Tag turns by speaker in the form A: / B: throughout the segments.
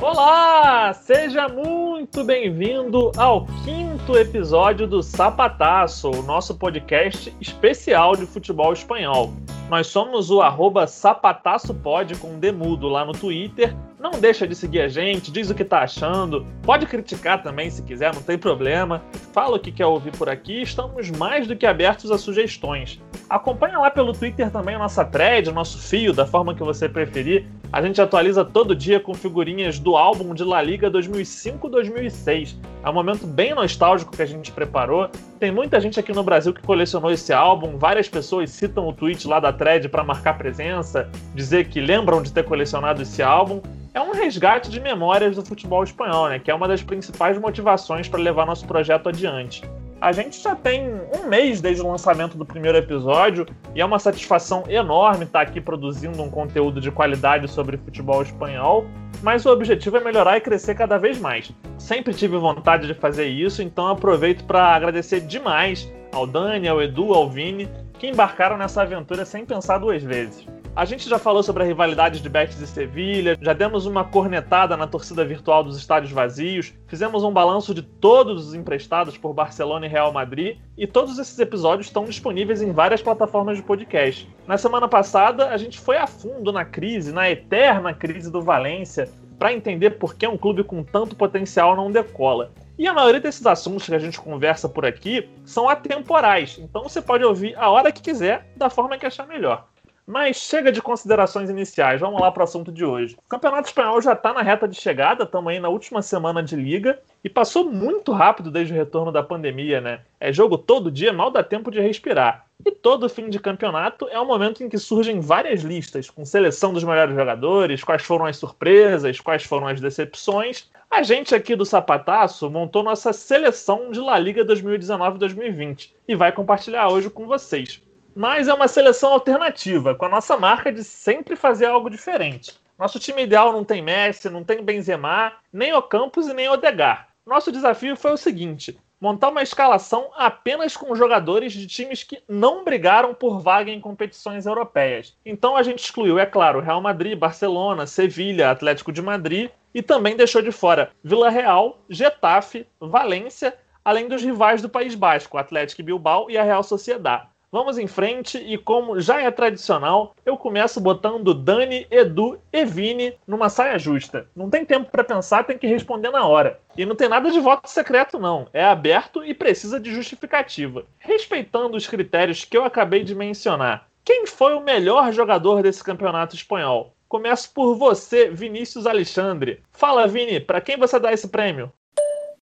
A: Olá, seja muito bem-vindo ao quinto episódio do Sapataço, o nosso podcast especial de futebol espanhol. Nós somos o arroba sapataçopod com demudo lá no Twitter. Não deixa de seguir a gente, diz o que tá achando. Pode criticar também se quiser, não tem problema. Fala o que quer ouvir por aqui, estamos mais do que abertos a sugestões. Acompanha lá pelo Twitter também a nossa thread, o nosso fio, da forma que você preferir. A gente atualiza todo dia com figurinhas do álbum de La Liga 2005-2006. É um momento bem nostálgico que a gente preparou. Tem muita gente aqui no Brasil que colecionou esse álbum. Várias pessoas citam o tweet lá da thread para marcar presença, dizer que lembram de ter colecionado esse álbum. É um resgate de memórias do futebol espanhol, né? Que é uma das principais motivações para levar nosso projeto adiante. A gente já tem um mês desde o lançamento do primeiro episódio e é uma satisfação enorme estar aqui produzindo um conteúdo de qualidade sobre futebol espanhol, mas o objetivo é melhorar e crescer cada vez mais. Sempre tive vontade de fazer isso, então aproveito para agradecer demais ao Dani, ao Edu, ao Vini, que embarcaram nessa aventura sem pensar duas vezes. A gente já falou sobre a rivalidade de Betis e Sevilha, já demos uma cornetada na torcida virtual dos estádios vazios, fizemos um balanço de todos os emprestados por Barcelona e Real Madrid, e todos esses episódios estão disponíveis em várias plataformas de podcast. Na semana passada, a gente foi a fundo na crise, na eterna crise do Valência, para entender por que um clube com tanto potencial não decola. E a maioria desses assuntos que a gente conversa por aqui são atemporais, então você pode ouvir a hora que quiser, da forma que achar melhor. Mas chega de considerações iniciais, vamos lá para o assunto de hoje. O Campeonato Espanhol já está na reta de chegada, estamos aí na última semana de liga e passou muito rápido desde o retorno da pandemia, né? É jogo todo dia, mal dá tempo de respirar. E todo fim de campeonato é o momento em que surgem várias listas, com seleção dos melhores jogadores, quais foram as surpresas, quais foram as decepções. A gente aqui do Sapataço montou nossa seleção de La Liga 2019-2020 e vai compartilhar hoje com vocês mas é uma seleção alternativa, com a nossa marca de sempre fazer algo diferente. Nosso time ideal não tem Messi, não tem Benzema, nem o Campos e nem Odegar. Nosso desafio foi o seguinte: montar uma escalação apenas com jogadores de times que não brigaram por vaga em competições europeias. Então a gente excluiu, é claro, Real Madrid, Barcelona, Sevilha, Atlético de Madrid e também deixou de fora Vila Real, Getafe, Valência, além dos rivais do País Basco, Atlético Bilbao e a Real Sociedade. Vamos em frente e, como já é tradicional, eu começo botando Dani, Edu e Vini numa saia justa. Não tem tempo para pensar, tem que responder na hora. E não tem nada de voto secreto, não. É aberto e precisa de justificativa. Respeitando os critérios que eu acabei de mencionar, quem foi o melhor jogador desse campeonato espanhol? Começo por você, Vinícius Alexandre. Fala, Vini, para quem você dá esse prêmio?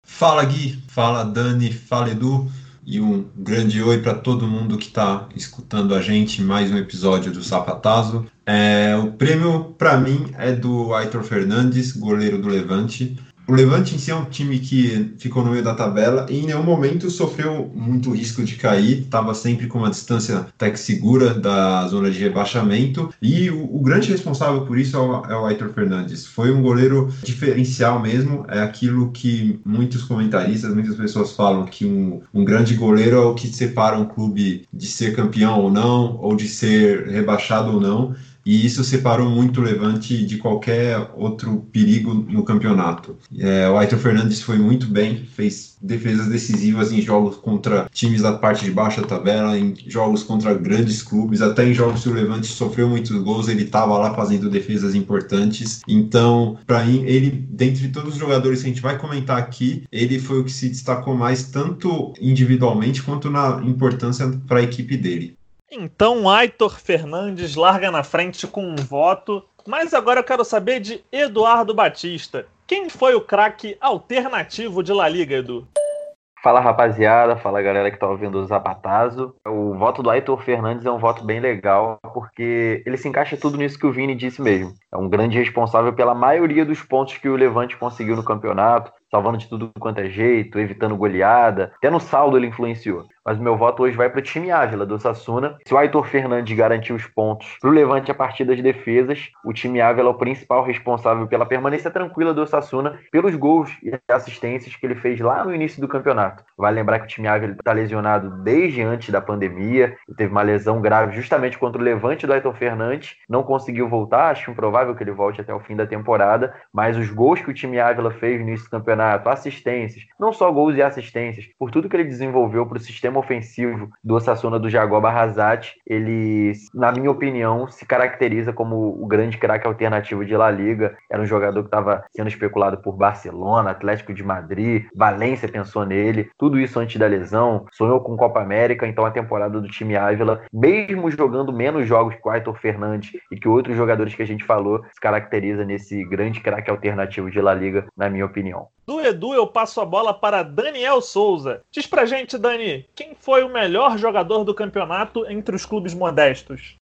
B: Fala, Gui. Fala, Dani. Fala, Edu e um grande oi para todo mundo que está escutando a gente mais um episódio do Sapatazo. É, o prêmio para mim é do Aitor Fernandes, goleiro do Levante. O Levante em si é um time que ficou no meio da tabela e em nenhum momento sofreu muito risco de cair, estava sempre com uma distância até que segura da zona de rebaixamento. E o, o grande responsável por isso é o, é o Aitor Fernandes. Foi um goleiro diferencial mesmo, é aquilo que muitos comentaristas, muitas pessoas falam que um, um grande goleiro é o que separa um clube de ser campeão ou não, ou de ser rebaixado ou não e isso separou muito o Levante de qualquer outro perigo no campeonato. É, o Aitor Fernandes foi muito bem, fez defesas decisivas em jogos contra times da parte de baixo da tabela, em jogos contra grandes clubes, até em jogos que o Levante sofreu muitos gols, ele estava lá fazendo defesas importantes. Então, para mim, ele, dentre todos os jogadores que a gente vai comentar aqui, ele foi o que se destacou mais, tanto individualmente quanto na importância para a equipe dele.
A: Então, Aitor Fernandes larga na frente com um voto. Mas agora eu quero saber de Eduardo Batista. Quem foi o craque alternativo de La Liga, Edu?
C: Fala rapaziada, fala galera que tá ouvindo o Zapatazo. O voto do Aitor Fernandes é um voto bem legal, porque ele se encaixa tudo nisso que o Vini disse mesmo. É um grande responsável pela maioria dos pontos que o Levante conseguiu no campeonato, salvando de tudo quanto é jeito, evitando goleada. Até no saldo ele influenciou. Mas o meu voto hoje vai para o time Ávila do Sassuna. Se o Aitor Fernandes garantir os pontos para o Levante a partir das defesas, o time Ávila é o principal responsável pela permanência tranquila do Sassuna, pelos gols e assistências que ele fez lá no início do campeonato. Vale lembrar que o time Ávila está lesionado desde antes da pandemia, e teve uma lesão grave justamente contra o Levante do Aitor Fernandes, não conseguiu voltar, acho improvável que ele volte até o fim da temporada, mas os gols que o time Ávila fez no início do campeonato, assistências, não só gols e assistências, por tudo que ele desenvolveu para o sistema ofensivo do Osasuna do Jaguar Barrazat, ele, na minha opinião, se caracteriza como o grande craque alternativo de La Liga. Era um jogador que estava sendo especulado por Barcelona, Atlético de Madrid, Valência pensou nele, tudo isso antes da lesão, sonhou com Copa América, então a temporada do time Ávila, mesmo jogando menos jogos que o Aitor Fernandes e que outros jogadores que a gente falou, se caracteriza nesse grande craque alternativo de La Liga, na minha opinião.
A: Do Edu, eu passo a bola para Daniel Souza. Diz pra gente, Dani, quem foi o melhor jogador do campeonato entre os clubes modestos?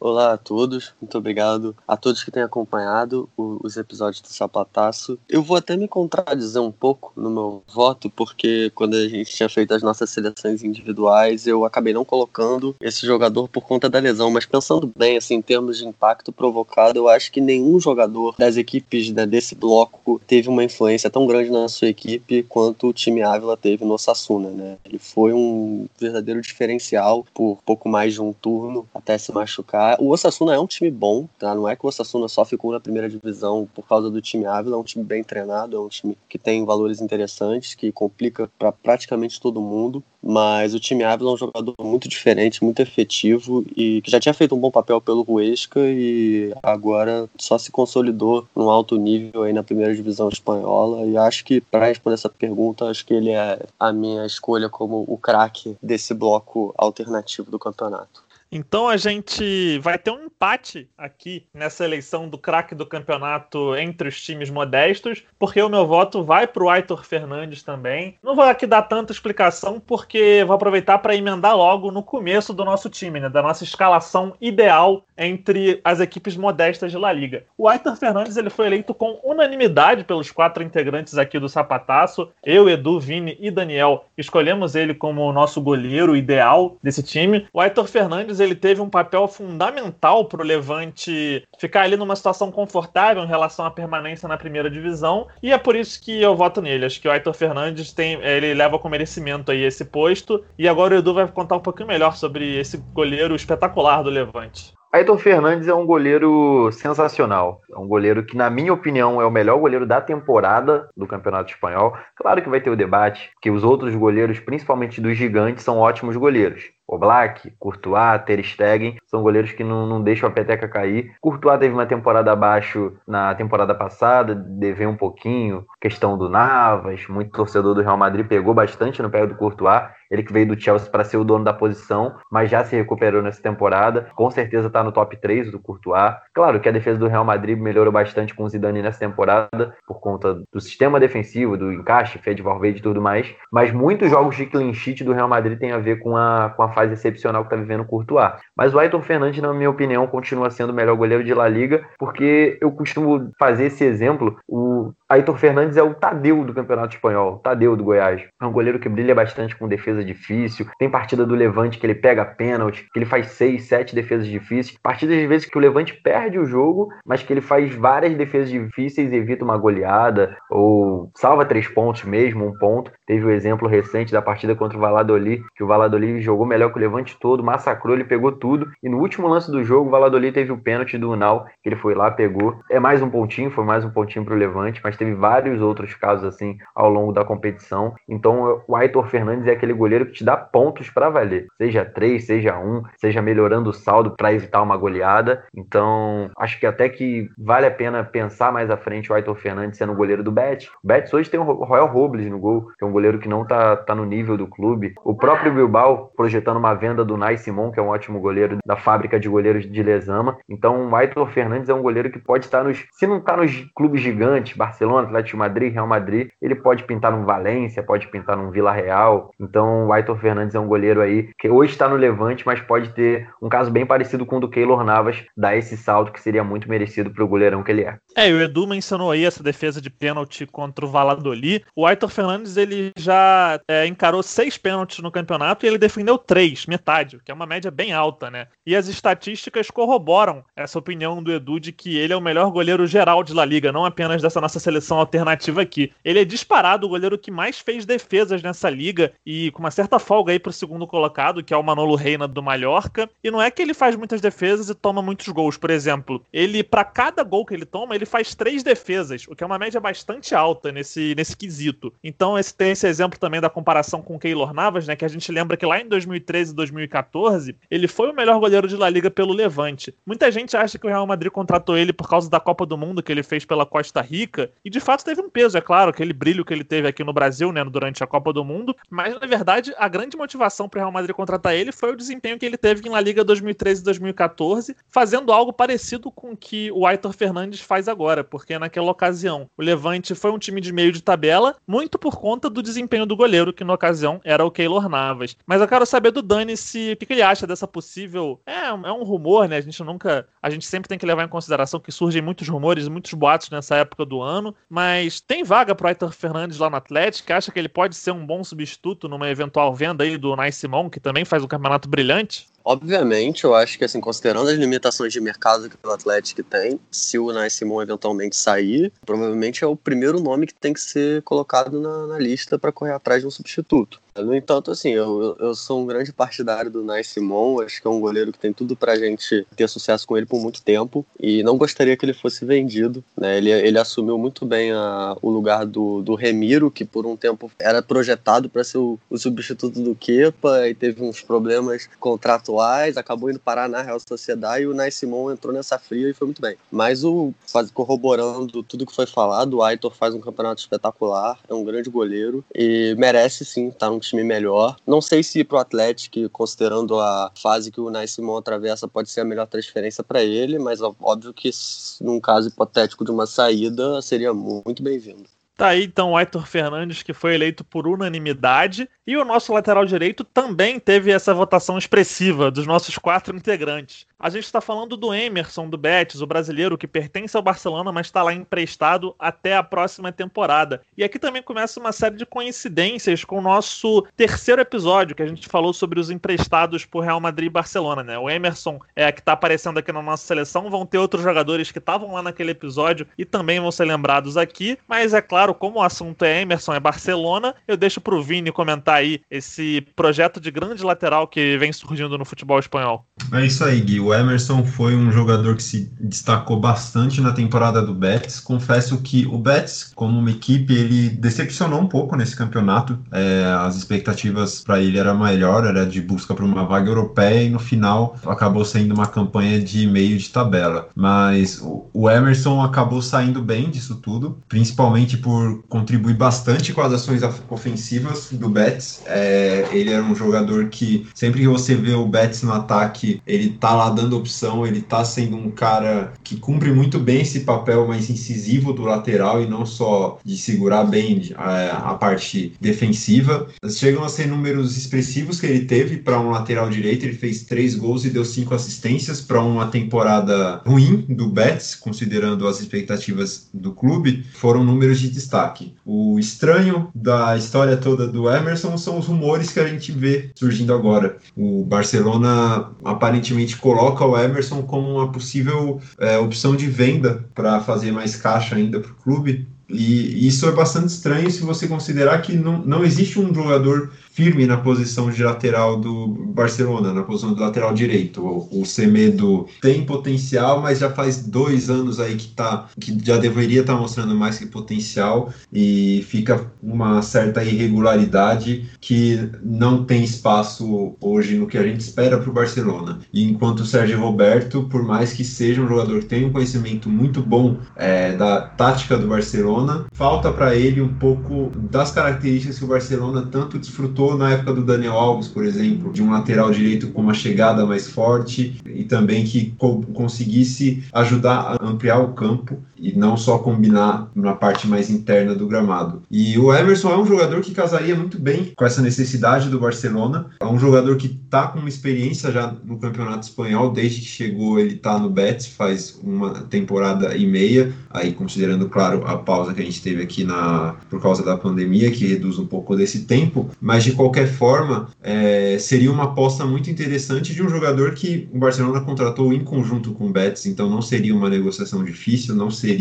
D: Olá a todos, muito obrigado a todos que têm acompanhado os episódios do Sapataço. Eu vou até me contradizer um pouco no meu voto, porque quando a gente tinha feito as nossas seleções individuais, eu acabei não colocando esse jogador por conta da lesão. Mas pensando bem, assim, em termos de impacto provocado, eu acho que nenhum jogador das equipes né, desse bloco teve uma influência tão grande na sua equipe quanto o time Ávila teve no Sassuna, né? Ele foi um verdadeiro diferencial por pouco mais de um turno até se machucar o Osasuna é um time bom, tá? Não é que o Osasuna só ficou na primeira divisão por causa do time Ávila, é um time bem treinado, é um time que tem valores interessantes, que complica para praticamente todo mundo. Mas o time Ávila é um jogador muito diferente, muito efetivo e que já tinha feito um bom papel pelo Ruesca e agora só se consolidou num alto nível aí na primeira divisão espanhola. E acho que, para responder essa pergunta, acho que ele é a minha escolha como o craque desse bloco alternativo do campeonato.
A: Então a gente vai ter um empate aqui nessa eleição do craque do campeonato entre os times modestos, porque o meu voto vai para o Aitor Fernandes também. Não vou aqui dar tanta explicação, porque vou aproveitar para emendar logo no começo do nosso time, né, da nossa escalação ideal entre as equipes modestas de La Liga. O Aitor Fernandes ele foi eleito com unanimidade pelos quatro integrantes aqui do Sapataço. Eu, Edu, Vini e Daniel escolhemos ele como o nosso goleiro ideal desse time. O Aitor Fernandes ele teve um papel fundamental para o Levante ficar ali numa situação confortável em relação à permanência na primeira divisão, e é por isso que eu voto nele. Acho que o Aitor Fernandes tem, ele leva com merecimento aí esse posto, e agora o Edu vai contar um pouquinho melhor sobre esse goleiro espetacular do Levante.
C: Ayrton Fernandes é um goleiro sensacional. É um goleiro que, na minha opinião, é o melhor goleiro da temporada do Campeonato Espanhol. Claro que vai ter o debate, que os outros goleiros, principalmente dos gigantes, são ótimos goleiros. Oblak, Courtois, Ter Stegen, são goleiros que não, não deixam a peteca cair. Courtois teve uma temporada abaixo na temporada passada, deveu um pouquinho. Questão do Navas, muito torcedor do Real Madrid pegou bastante no pé do Courtois. Ele que veio do Chelsea para ser o dono da posição, mas já se recuperou nessa temporada. Com certeza está no top 3 do Courtois. Claro que a defesa do Real Madrid melhorou bastante com o Zidane nessa temporada, por conta do sistema defensivo, do encaixe, Fed Valverde e tudo mais. Mas muitos jogos de clean sheet do Real Madrid têm a ver com a, com a fase excepcional que está vivendo o Courtois. Mas o Ayrton Fernandes, na minha opinião, continua sendo o melhor goleiro de La Liga, porque eu costumo fazer esse exemplo. O Ayrton Fernandes é o Tadeu do Campeonato Espanhol, Tadeu do Goiás. É um goleiro que brilha bastante com defesa difícil. Tem partida do Levante que ele pega pênalti, que ele faz seis, sete defesas difíceis. Partidas às vezes que o Levante perde o jogo, mas que ele faz várias defesas difíceis e evita uma goleada ou salva três pontos mesmo, um ponto. Teve o exemplo recente da partida contra o Valladolid, que o Valladolid jogou melhor que o Levante todo, massacrou, ele pegou tudo. E no último lance do jogo, o Valladolid teve o pênalti do Unal, que ele foi lá, pegou. É mais um pontinho, foi mais um pontinho para o Levante, mas teve vários outros casos assim ao longo da competição. Então o Aitor Fernandes é aquele goleiro que te dá pontos para valer, seja três, seja um, seja melhorando o saldo para evitar uma goleada. Então acho que até que vale a pena pensar mais à frente o Aitor Fernandes sendo goleiro do Betis. O Betis hoje tem o Royal Robles no gol, que é um goleiro que não tá, tá no nível do clube. O próprio Bilbao projetando uma venda do Nai Simon, que é um ótimo goleiro da fábrica de goleiros de Lezama. Então o Aitor Fernandes é um goleiro que pode estar nos. Se não tá nos clubes gigantes, Barcelona, Atlético Madrid, Real Madrid, ele pode pintar num Valência, pode pintar num Vila Real. Então o Aitor Fernandes é um goleiro aí que hoje está no Levante, mas pode ter um caso bem parecido com o do Keylor Navas, dar esse salto que seria muito merecido pro goleirão que ele é.
A: É, o Edu mencionou aí essa defesa de pênalti contra o Valladolid. O Aitor Fernandes ele já é, encarou seis pênaltis no campeonato e ele defendeu três, metade, que é uma média bem alta, né? E as estatísticas corroboram essa opinião do Edu de que ele é o melhor goleiro geral de La Liga, não apenas dessa nossa seleção alternativa aqui. Ele é disparado o goleiro que mais fez defesas nessa liga e com uma certa folga aí pro segundo colocado, que é o Manolo Reina do Mallorca. E não é que ele faz muitas defesas e toma muitos gols, por exemplo. Ele, para cada gol que ele toma, ele faz três defesas, o que é uma média bastante alta nesse, nesse quesito. Então, esse, tem esse exemplo também da comparação com o Keylor Navas, né? Que a gente lembra que lá em 2013 e 2014, ele foi o melhor goleiro de La Liga pelo Levante. Muita gente acha que o Real Madrid contratou ele por causa da Copa do Mundo que ele fez pela Costa Rica, e de fato teve um peso, é claro, aquele brilho que ele teve aqui no Brasil, né, durante a Copa do Mundo, mas na verdade a grande motivação para o Real Madrid contratar ele foi o desempenho que ele teve em La Liga 2013 e 2014, fazendo algo parecido com o que o Aitor Fernandes faz agora, porque naquela ocasião o Levante foi um time de meio de tabela, muito por conta do desempenho do goleiro, que na ocasião era o Keylor Navas. Mas eu quero saber do Dani se o que, que ele acha dessa possível. É, é um rumor, né? A gente nunca. A gente sempre tem que levar em consideração que surgem muitos rumores, muitos boatos nessa época do ano. Mas tem vaga pro Aitor Fernandes lá no Atlético? Acha que ele pode ser um bom substituto numa eventual venda aí do Nai Simon, que também faz um campeonato brilhante?
D: Obviamente, eu acho que assim, considerando as limitações de mercado que o Atlético tem, se o Nai Simon eventualmente sair, provavelmente é o primeiro nome que tem que ser colocado na, na lista para correr atrás de um substituto. No entanto, assim, eu, eu sou um grande partidário do Nai Simon, acho que é um goleiro que tem tudo pra gente ter sucesso com ele por muito tempo e não gostaria que ele fosse vendido, né? Ele, ele assumiu muito bem a, o lugar do, do Remiro, que por um tempo era projetado para ser o, o, substituto do Kepa e teve uns problemas contratuais, acabou indo parar na Real Sociedade e o Nai Simon entrou nessa fria e foi muito bem. Mas o faz, corroborando tudo que foi falado, o Aitor faz um campeonato espetacular, é um grande goleiro e merece sim estar num time melhor. Não sei se pro Atlético, considerando a fase que o Nai Simon atravessa, pode ser a melhor transferência para ele, mas óbvio que num caso hipotético de uma saída, seria muito bem-vindo.
A: Tá aí então o Aitor Fernandes, que foi eleito por unanimidade. E o nosso lateral direito também teve essa votação expressiva dos nossos quatro integrantes. A gente está falando do Emerson, do Betis, o brasileiro que pertence ao Barcelona, mas está lá emprestado até a próxima temporada. E aqui também começa uma série de coincidências com o nosso terceiro episódio, que a gente falou sobre os emprestados por Real Madrid e Barcelona. Né? O Emerson é que está aparecendo aqui na nossa seleção. Vão ter outros jogadores que estavam lá naquele episódio e também vão ser lembrados aqui. Mas é claro, como o assunto é Emerson, é Barcelona, eu deixo para o Vini comentar aí esse projeto de grande lateral que vem surgindo no futebol espanhol.
B: É isso aí, Gui. O Emerson foi um jogador que se destacou bastante na temporada do Betis. Confesso que o Betis, como uma equipe, ele decepcionou um pouco nesse campeonato. É, as expectativas para ele era maior, era de busca para uma vaga europeia e no final acabou sendo uma campanha de meio de tabela. Mas o Emerson acabou saindo bem disso tudo, principalmente por contribuir bastante com as ações ofensivas do Betis. É, ele era um jogador que sempre que você vê o Betis no ataque, ele tá lá dando opção, ele tá sendo um cara que cumpre muito bem esse papel mais incisivo do lateral e não só de segurar bem a, a parte defensiva. Chegam a ser números expressivos que ele teve para um lateral direito, ele fez três gols e deu cinco assistências para uma temporada ruim do Betis, considerando as expectativas do clube, foram números de destaque. O estranho da história toda do Emerson são os rumores que a gente vê surgindo agora. O Barcelona aparentemente coloca o Emerson como uma possível é, opção de venda para fazer mais caixa ainda para o clube. E isso é bastante estranho se você considerar que não, não existe um jogador firme na posição de lateral do Barcelona, na posição do lateral direito. O, o Semedo tem potencial, mas já faz dois anos aí que tá, que já deveria estar tá mostrando mais que potencial e fica uma certa irregularidade que não tem espaço hoje no que a gente espera para o Barcelona. E enquanto o Sérgio Roberto, por mais que seja um jogador que tem um conhecimento muito bom é, da tática do Barcelona, falta para ele um pouco das características que o Barcelona tanto desfrutou na época do Daniel Alves, por exemplo, de um lateral direito com uma chegada mais forte e também que co conseguisse ajudar a ampliar o campo e não só combinar na parte mais interna do gramado. E o Emerson é um jogador que casaria muito bem com essa necessidade do Barcelona. É um jogador que está com uma experiência já no Campeonato Espanhol, desde que chegou ele está no Betis, faz uma temporada e meia, aí considerando, claro, a pausa que a gente teve aqui na, por causa da pandemia, que reduz um pouco desse tempo, mas de qualquer forma, é, seria uma aposta muito interessante de um jogador que o Barcelona contratou em conjunto com o Betis, então não seria uma negociação difícil, não seria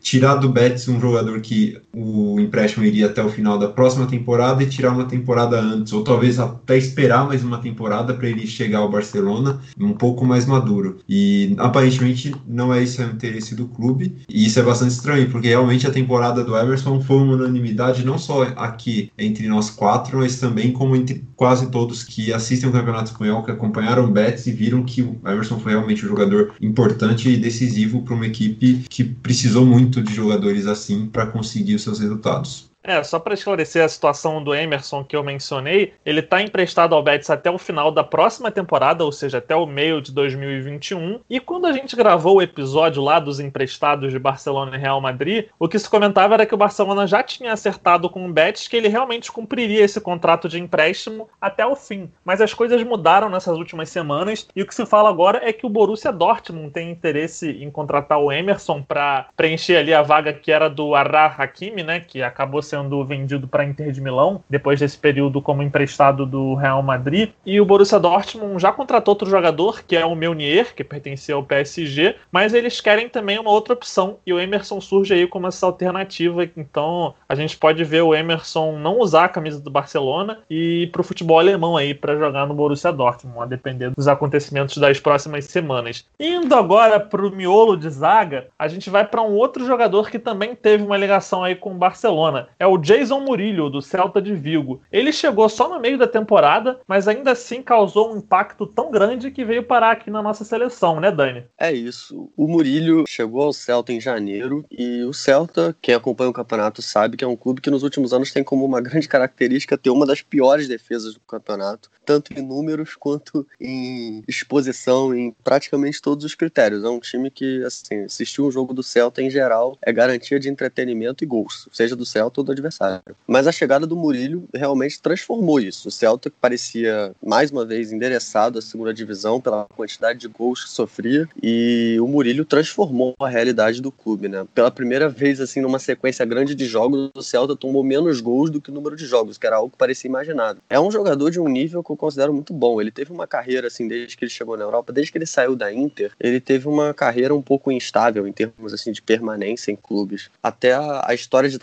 B: tirar do Betis um jogador que o empréstimo iria até o final da próxima temporada e tirar uma temporada antes, ou talvez até esperar mais uma temporada para ele chegar ao Barcelona um pouco mais maduro. E aparentemente não é esse o interesse do clube, e isso é bastante estranho, porque realmente a temporada do Everson foi uma unanimidade não só aqui entre nós quatro, mas também como entre quase todos que assistem o Campeonato Espanhol, que acompanharam o Betis e viram que o Everson foi realmente um jogador importante e decisivo para uma equipe que precisou muito de jogadores assim para conseguir os seus resultados.
A: É, só para esclarecer a situação do Emerson que eu mencionei, ele está emprestado ao Betis até o final da próxima temporada, ou seja, até o meio de 2021. E quando a gente gravou o episódio lá dos emprestados de Barcelona e Real Madrid, o que se comentava era que o Barcelona já tinha acertado com o Betis que ele realmente cumpriria esse contrato de empréstimo até o fim. Mas as coisas mudaram nessas últimas semanas e o que se fala agora é que o Borussia Dortmund tem interesse em contratar o Emerson para preencher ali a vaga que era do Arrar Hakimi, né, que acabou sendo sendo vendido para Inter de Milão, depois desse período como emprestado do Real Madrid. E o Borussia Dortmund já contratou outro jogador, que é o Meunier, que pertencia ao PSG, mas eles querem também uma outra opção, e o Emerson surge aí como essa alternativa. Então a gente pode ver o Emerson não usar a camisa do Barcelona e ir para o futebol alemão aí para jogar no Borussia Dortmund, a depender dos acontecimentos das próximas semanas. Indo agora para o miolo de zaga, a gente vai para um outro jogador que também teve uma ligação aí com o Barcelona. É é o Jason Murillo, do Celta de Vigo. Ele chegou só no meio da temporada, mas ainda assim causou um impacto tão grande que veio parar aqui na nossa seleção, né, Dani?
D: É isso. O Murillo chegou ao Celta em janeiro e o Celta, quem acompanha o campeonato sabe que é um clube que nos últimos anos tem como uma grande característica ter uma das piores defesas do campeonato, tanto em números quanto em exposição, em praticamente todos os critérios. É um time que, assim, assistir um jogo do Celta em geral é garantia de entretenimento e gols, seja do Celta ou do adversário. Mas a chegada do Murilo realmente transformou isso. O Celta parecia mais uma vez endereçado à segunda divisão pela quantidade de gols que sofria e o Murilo transformou a realidade do clube, né? Pela primeira vez assim numa sequência grande de jogos, o Celta tomou menos gols do que o número de jogos, que era algo que parecia imaginado. É um jogador de um nível que eu considero muito bom. Ele teve uma carreira assim desde que ele chegou na Europa, desde que ele saiu da Inter, ele teve uma carreira um pouco instável em termos assim de permanência em clubes. Até a, a história de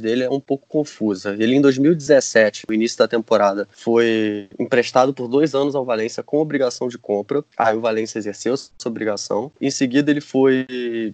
D: dele é um pouco confusa. Ele, em 2017, no início da temporada, foi emprestado por dois anos ao Valência com obrigação de compra. Aí o Valência exerceu essa obrigação. Em seguida, ele foi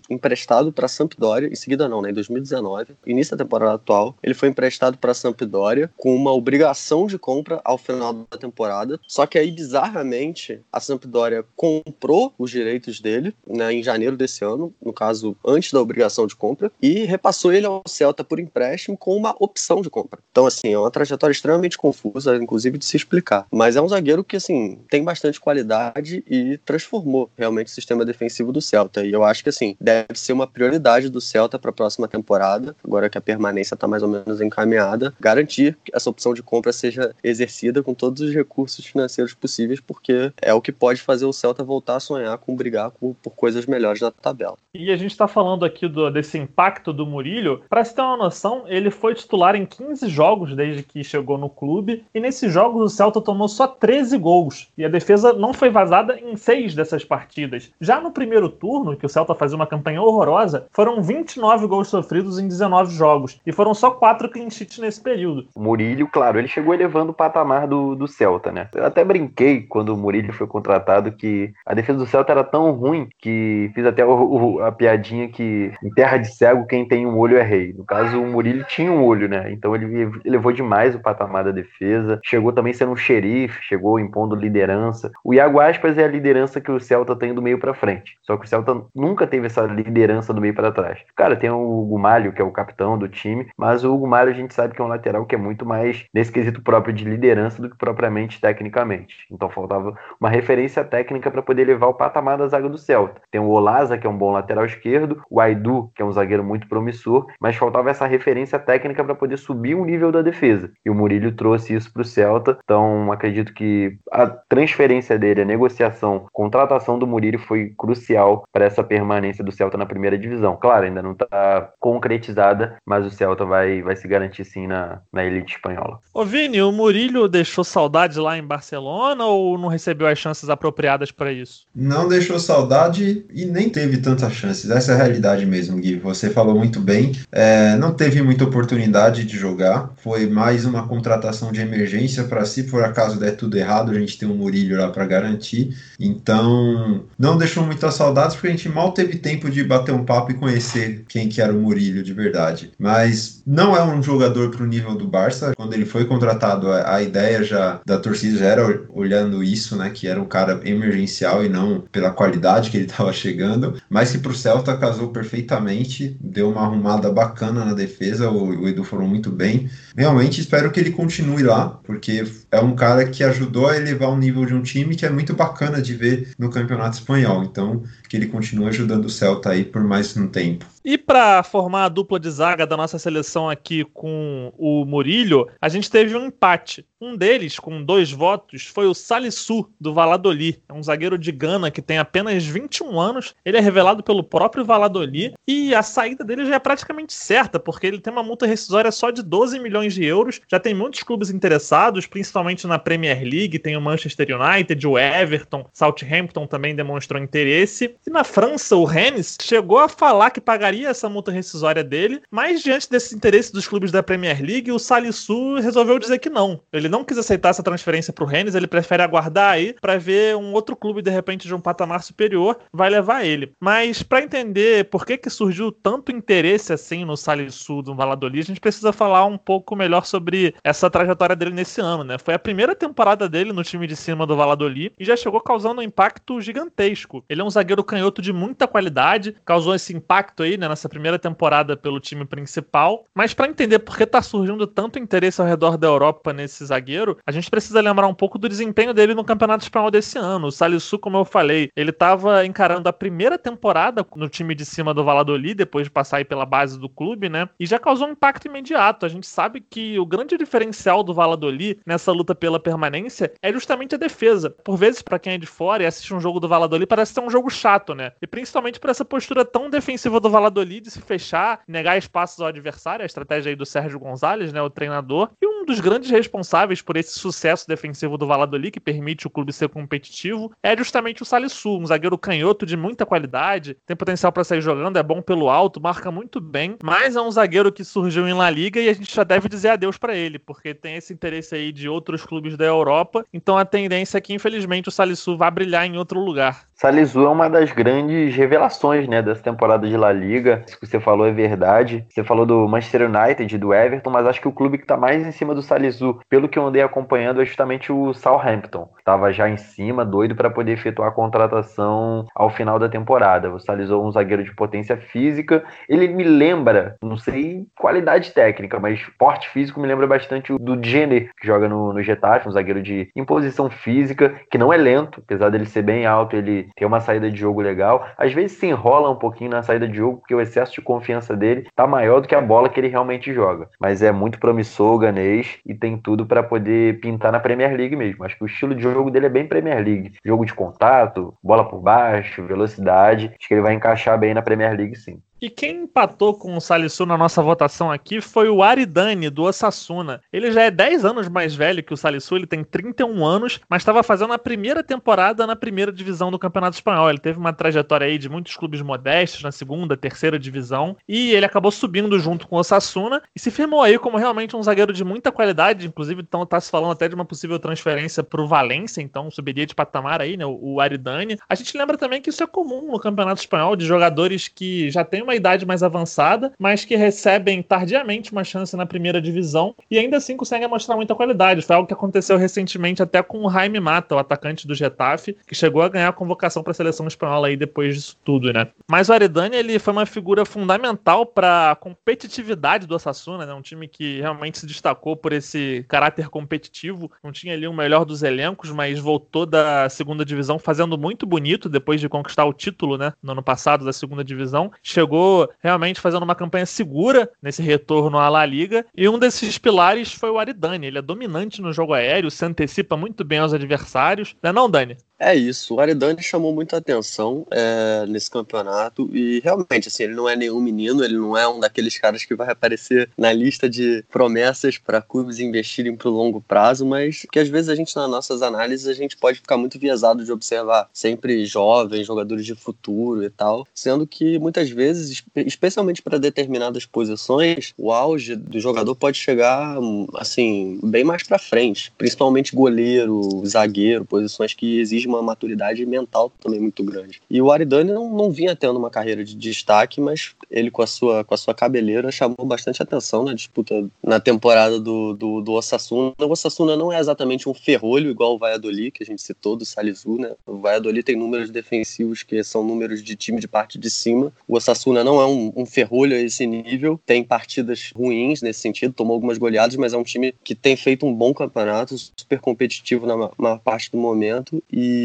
D: emprestado para a Sampdoria. Em seguida, não, né? Em 2019, início da temporada atual, ele foi emprestado para a Sampdoria com uma obrigação de compra ao final da temporada. Só que aí, bizarramente, a Sampdoria comprou os direitos dele né, em janeiro desse ano, no caso, antes da obrigação de compra, e repassou ele ao Celta por empréstimo empréstimo com uma opção de compra. Então, assim, é uma trajetória extremamente confusa, inclusive de se explicar. Mas é um zagueiro que, assim, tem bastante qualidade e transformou realmente o sistema defensivo do Celta. E eu acho que, assim, deve ser uma prioridade do Celta para a próxima temporada, agora que a permanência está mais ou menos encaminhada, garantir que essa opção de compra seja exercida com todos os recursos financeiros possíveis, porque é o que pode fazer o Celta voltar a sonhar com brigar por, coisas melhores na tabela.
A: E a gente está falando aqui do, desse impacto do Murilho. Para se ter uma noção, competição, ele foi titular em 15 jogos desde que chegou no clube, e nesses jogos o Celta tomou só 13 gols, e a defesa não foi vazada em 6 dessas partidas. Já no primeiro turno, que o Celta fazia uma campanha horrorosa, foram 29 gols sofridos em 19 jogos, e foram só 4 clean sheets nesse período.
C: O Murilho, claro, ele chegou elevando o patamar do, do Celta, né? Eu até brinquei quando o Murilho foi contratado que a defesa do Celta era tão ruim que fiz até o, o, a piadinha que em terra de cego quem tem um olho é rei. No caso, o Murillo tinha um olho, né? Então ele elevou demais o patamar da defesa. Chegou também sendo um xerife, chegou impondo liderança. O Iago Aspas é a liderança que o Celta tem do meio para frente. Só que o Celta nunca teve essa liderança do meio para trás. Cara, tem o Hugo Malho, que é o capitão do time, mas o Hugo Malho a gente sabe que é um lateral que é muito mais nesse quesito próprio de liderança do que propriamente tecnicamente. Então faltava uma referência técnica para poder levar o patamar da zaga do Celta. Tem o Olaza, que é um bom lateral esquerdo, o Aidu, que é um zagueiro muito promissor, mas faltava essa referência técnica para poder subir o nível da defesa. E o Murilo trouxe isso para o Celta. Então, acredito que a transferência dele, a negociação, a contratação do Murilo foi crucial para essa permanência do Celta na primeira divisão. Claro, ainda não está concretizada, mas o Celta vai, vai se garantir sim na, na elite espanhola.
A: Ô Vini, o Murilo deixou saudade lá em Barcelona ou não recebeu as chances apropriadas para isso?
B: Não deixou saudade e nem teve tantas chances. Essa é a realidade mesmo, Gui. Você falou muito bem. É, não teve muita oportunidade de jogar. Foi mais uma contratação de emergência para se por acaso der tudo errado, a gente tem um Murilho lá para garantir. Então, não deixou muitas saudades porque a gente mal teve tempo de bater um papo e conhecer quem que era o Murilho de verdade. Mas não é um jogador para o nível do Barça. Quando ele foi contratado, a, ideia já da torcida já era olhando isso, né, que era um cara emergencial e não pela qualidade que ele estava chegando, mas que para o Celta casou perfeitamente, deu uma arrumada bacana na defesa, o, o Edu falou muito bem. Realmente espero que ele continue lá, porque é um cara que ajudou a elevar o nível de um time que é muito bacana de ver no Campeonato Espanhol. Então, que ele continue ajudando o Celta aí por mais um tempo.
A: E para formar a dupla de zaga da nossa seleção aqui com o Murilho, a gente teve um empate. Um deles, com dois votos, foi o Salisu, do Valladolid. É um zagueiro de Gana que tem apenas 21 anos. Ele é revelado pelo próprio Valladolid e a saída dele já é praticamente certa, porque ele tem uma multa rescisória só de 12 milhões de euros. Já tem muitos clubes interessados, principalmente na Premier League. Tem o Manchester United, o Everton, Southampton também demonstrou interesse. E na França, o Rennes chegou a falar que pagaria essa multa rescisória dele, mas diante desse interesse dos clubes da Premier League, o Salisu resolveu dizer que não. Ele não quis aceitar essa transferência para o Rennes, ele prefere aguardar aí para ver um outro clube de repente de um patamar superior vai levar ele. Mas para entender por que que surgiu tanto interesse assim no Salisu do Valladolid, a gente precisa falar um pouco melhor sobre essa trajetória dele nesse ano, né? Foi a primeira temporada dele no time de cima do Valladolid e já chegou causando um impacto gigantesco. Ele é um zagueiro canhoto de muita qualidade, causou esse impacto aí né, nessa primeira temporada pelo time principal. Mas para entender por que tá surgindo tanto interesse ao redor da Europa nesse zagueiro, a gente precisa lembrar um pouco do desempenho dele no Campeonato Espanhol desse ano. O Salisu, como eu falei, ele estava encarando a primeira temporada no time de cima do Valladolid, depois de passar aí pela base do clube, né? E já causou um impacto imediato. A gente sabe que o grande diferencial do Valladolid nessa luta pela permanência é justamente a defesa. Por vezes, para quem é de fora e assiste um jogo do Valladolid, parece ser um jogo chato, né? E principalmente por essa postura tão defensiva do Valladolid de se fechar, negar espaços ao adversário, a estratégia aí do Sérgio Gonzalez, né, o treinador, e um dos grandes responsáveis por esse sucesso defensivo do Valladolid, que permite o clube ser competitivo, é justamente o Salisu, um zagueiro canhoto de muita qualidade, tem potencial para sair jogando, é bom pelo alto, marca muito bem, mas é um zagueiro que surgiu em La Liga e a gente já deve dizer adeus para ele, porque tem esse interesse aí de outros clubes da Europa, então a tendência é que infelizmente o Salisu vá brilhar em outro lugar.
C: Salisu é uma das grandes revelações né, dessa temporada de La Liga. Isso que você falou é verdade. Você falou do Manchester United, do Everton, mas acho que o clube que está mais em cima do Salisu, pelo que eu andei acompanhando, é justamente o Southampton. Estava já em cima, doido para poder efetuar a contratação ao final da temporada. O Salisu é um zagueiro de potência física. Ele me lembra, não sei qualidade técnica, mas porte físico me lembra bastante o do Jenner, que joga no, no Getafe, um zagueiro de imposição física, que não é lento, apesar dele ser bem alto, ele tem uma saída de jogo legal. Às vezes se enrola um pouquinho na saída de jogo, porque o excesso de confiança dele tá maior do que a bola que ele realmente joga. Mas é muito promissor o ganês e tem tudo para poder pintar na Premier League mesmo. Acho que o estilo de jogo dele é bem Premier League. Jogo de contato, bola por baixo, velocidade. Acho que ele vai encaixar bem na Premier League sim.
A: E quem empatou com o Salisu na nossa votação aqui foi o Aridane, do Osasuna. Ele já é 10 anos mais velho que o Salisu, ele tem 31 anos, mas estava fazendo a primeira temporada na primeira divisão do Campeonato Espanhol. Ele teve uma trajetória aí de muitos clubes modestos na segunda, terceira divisão, e ele acabou subindo junto com o Osasuna e se firmou aí como realmente um zagueiro de muita qualidade, inclusive então tá se falando até de uma possível transferência para o Valência, então subiria de patamar aí, né, o Aridane. A gente lembra também que isso é comum no Campeonato Espanhol, de jogadores que já têm uma idade mais avançada, mas que recebem tardiamente uma chance na primeira divisão e ainda assim conseguem mostrar muita qualidade. Foi algo que aconteceu recentemente até com o Jaime Mata, o atacante do Getafe, que chegou a ganhar a convocação para a seleção espanhola aí depois disso tudo, né? Mas o Aridane, ele foi uma figura fundamental para a competitividade do Osasuna, né? Um time que realmente se destacou por esse caráter competitivo. Não tinha ali o melhor dos elencos, mas voltou da segunda divisão fazendo muito bonito depois de conquistar o título, né? No ano passado da segunda divisão. Chegou realmente fazendo uma campanha segura nesse retorno à La Liga. E um desses pilares foi o Aridane. Ele é dominante no jogo aéreo, se antecipa muito bem aos adversários. Não é não, Dani?
D: É isso, o Aridane chamou muita atenção é, nesse campeonato. E realmente, assim, ele não é nenhum menino, ele não é um daqueles caras que vai aparecer na lista de promessas para clubes investirem para o longo prazo, mas que às vezes a gente, nas nossas análises, a gente pode ficar muito viesado de observar sempre jovens, jogadores de futuro e tal, sendo que muitas vezes, especialmente para determinadas posições, o auge do jogador pode chegar, assim, bem mais para frente, principalmente goleiro, zagueiro, posições que exigem uma maturidade mental também muito grande. E o Aridane não, não vinha tendo uma carreira de destaque, mas ele com a sua, com a sua cabeleira chamou bastante atenção na disputa na temporada do, do, do Osasuna. O Osasuna não é exatamente um ferrolho igual o Valladolid, que a gente citou, do Salizu, né? O Valladolid tem números defensivos que são números de time de parte de cima. O Osasuna não é um, um ferrolho a esse nível, tem partidas ruins nesse sentido, tomou algumas goleadas, mas é um time que tem feito um bom campeonato, super competitivo na maior parte do momento e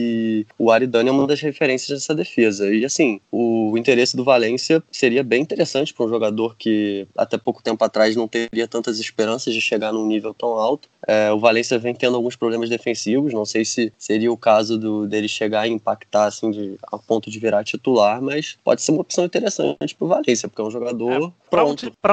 D: o Aridane é uma das referências dessa defesa. E assim, o interesse do Valência seria bem interessante para um jogador que até pouco tempo atrás não teria tantas esperanças de chegar num nível tão alto. É, o Valência vem tendo alguns problemas defensivos, não sei se seria o caso do, dele chegar e impactar assim, de, a ponto de virar titular, mas pode ser uma opção interessante para o Valência, porque é um jogador é.
A: Para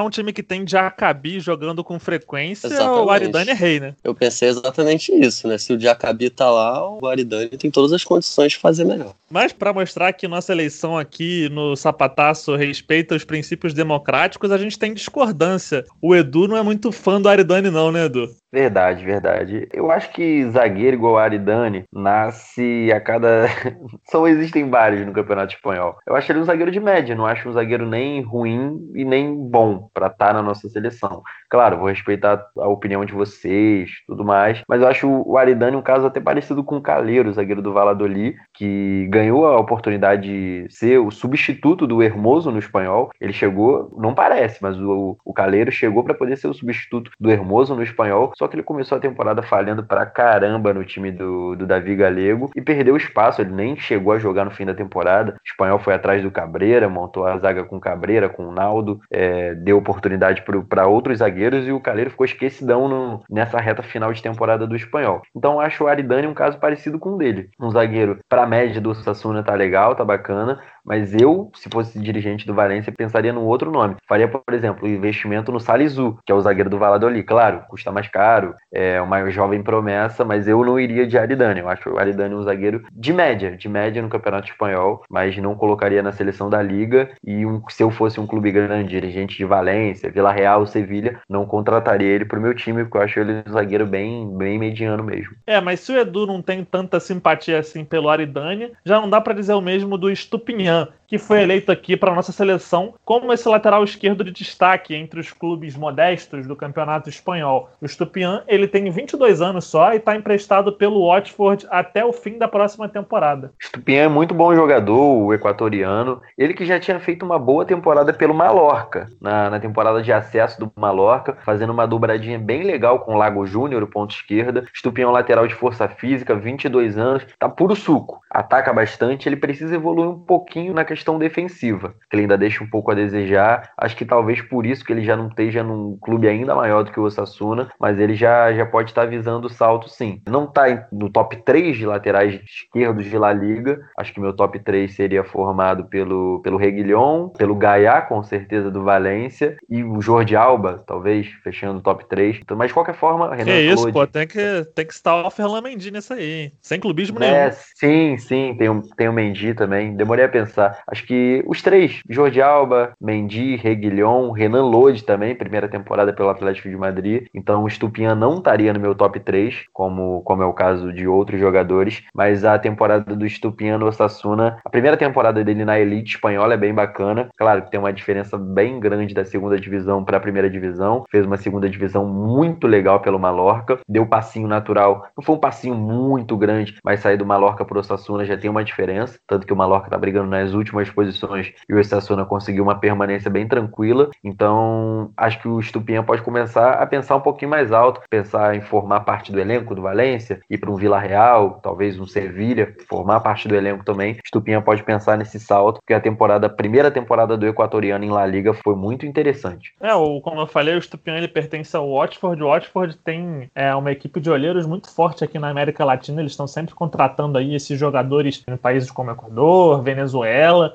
A: um, um, time que tem Jacabi jogando com frequência, Exatamente. o Aridane é rei, né?
D: Eu pensei exatamente isso, né? Se o Jacabi tá lá, o Aridane tem todas as condições de fazer melhor.
A: Mas para mostrar que nossa eleição aqui no Sapataço respeita os princípios democráticos, a gente tem discordância. O Edu não é muito fã do Aridane não, né, Edu?
C: Verdade, verdade. Eu acho que zagueiro igual Aridane nasce a cada. Só existem vários no Campeonato Espanhol. Eu acho ele um zagueiro de média, não acho um zagueiro nem ruim e nem bom para estar tá na nossa seleção. Claro, vou respeitar a opinião de vocês, tudo mais, mas eu acho o Aridane um caso até parecido com o Caleiro, zagueiro do Valladolid, que ganhou a oportunidade de ser o substituto do Hermoso no espanhol. Ele chegou, não parece, mas o, o Caleiro chegou para poder ser o substituto do Hermoso no espanhol só que ele começou a temporada falhando pra caramba no time do, do Davi Galego e perdeu espaço. Ele nem chegou a jogar no fim da temporada. O espanhol foi atrás do Cabreira, montou a zaga com Cabreira, com o Naldo, é, deu oportunidade para outros zagueiros e o Caleiro ficou esquecidão no, nessa reta final de temporada do espanhol. Então acho o Aridane um caso parecido com o dele. Um zagueiro para média do Sassuna tá legal, tá bacana, mas eu, se fosse dirigente do Valência, pensaria num outro nome. Faria, por exemplo, investimento no Salizu, que é o zagueiro do Valladolid. Claro, custa mais caro, é uma jovem promessa, mas eu não iria de Aridane. Eu acho o Aridane um zagueiro de média, de média no Campeonato Espanhol, mas não colocaria na seleção da Liga. E um, se eu fosse um clube grande, dirigente de Valência, Vila Real, Sevilha, não contrataria ele pro meu time, porque eu acho ele um zagueiro bem, bem mediano mesmo.
A: É, mas se o Edu não tem tanta simpatia assim pelo Aridane, já não dá para dizer o mesmo do Estupinhão que foi eleito aqui para nossa seleção como esse lateral esquerdo de destaque entre os clubes modestos do campeonato espanhol. O Stupian, ele tem 22 anos só e está emprestado pelo Watford até o fim da próxima temporada.
C: Stupian é muito bom jogador, o equatoriano. Ele que já tinha feito uma boa temporada pelo Mallorca, na, na temporada de acesso do Mallorca, fazendo uma dobradinha bem legal com o Lago Júnior, ponto esquerda. Stupian é um lateral de força física, 22 anos, tá puro suco. Ataca bastante, ele precisa evoluir um pouquinho na questão defensiva, que ele ainda deixa um pouco a desejar. Acho que talvez por isso que ele já não esteja num clube ainda maior do que o Osasuna, mas ele já, já pode estar visando o salto sim. Não está no top 3 de laterais esquerdos de La Liga. Acho que meu top 3 seria formado pelo, pelo Reguilhon, pelo Gaia, com certeza, do Valência, e o Jordi Alba, talvez, fechando o top 3. Então, mas de qualquer forma,
A: Renan Que isso, pô, tem que, tem que estar o Ferland Mendy nessa aí, sem clubismo é, nenhum.
C: Sim, sim, tem, um, tem o Mendy também. Demorei a pensar. Acho que os três, Jordi Alba, Mendy, Reguilhon, Renan Lodi também, primeira temporada pelo Atlético de Madrid. Então o Stupian não estaria no meu top 3, como, como é o caso de outros jogadores, mas a temporada do Stupian no Osasuna, a primeira temporada dele na elite espanhola é bem bacana. Claro que tem uma diferença bem grande da segunda divisão para a primeira divisão. Fez uma segunda divisão muito legal pelo Mallorca, deu passinho natural. Não foi um passinho muito grande, mas sair do Mallorca para o Osasuna já tem uma diferença, tanto que o Mallorca está brigando nas últimas posições e o Osasuna conseguiu uma permanência bem tranquila. Então, acho que o Stupian pode começar a pensar um pouquinho mais alto, pensar em formar parte do elenco do Valência, ir para um Vila Real, talvez um Sevilha, formar parte do elenco também. Stupinha pode pensar nesse salto, porque a temporada, a primeira temporada do equatoriano em La Liga foi muito interessante.
A: É, o, como eu falei, o Stupinha ele pertence ao Watford. O Watford tem é, uma equipe de olheiros muito forte aqui na América Latina. Eles estão sempre contratando aí esses jogadores em países como Equador, Venezuela.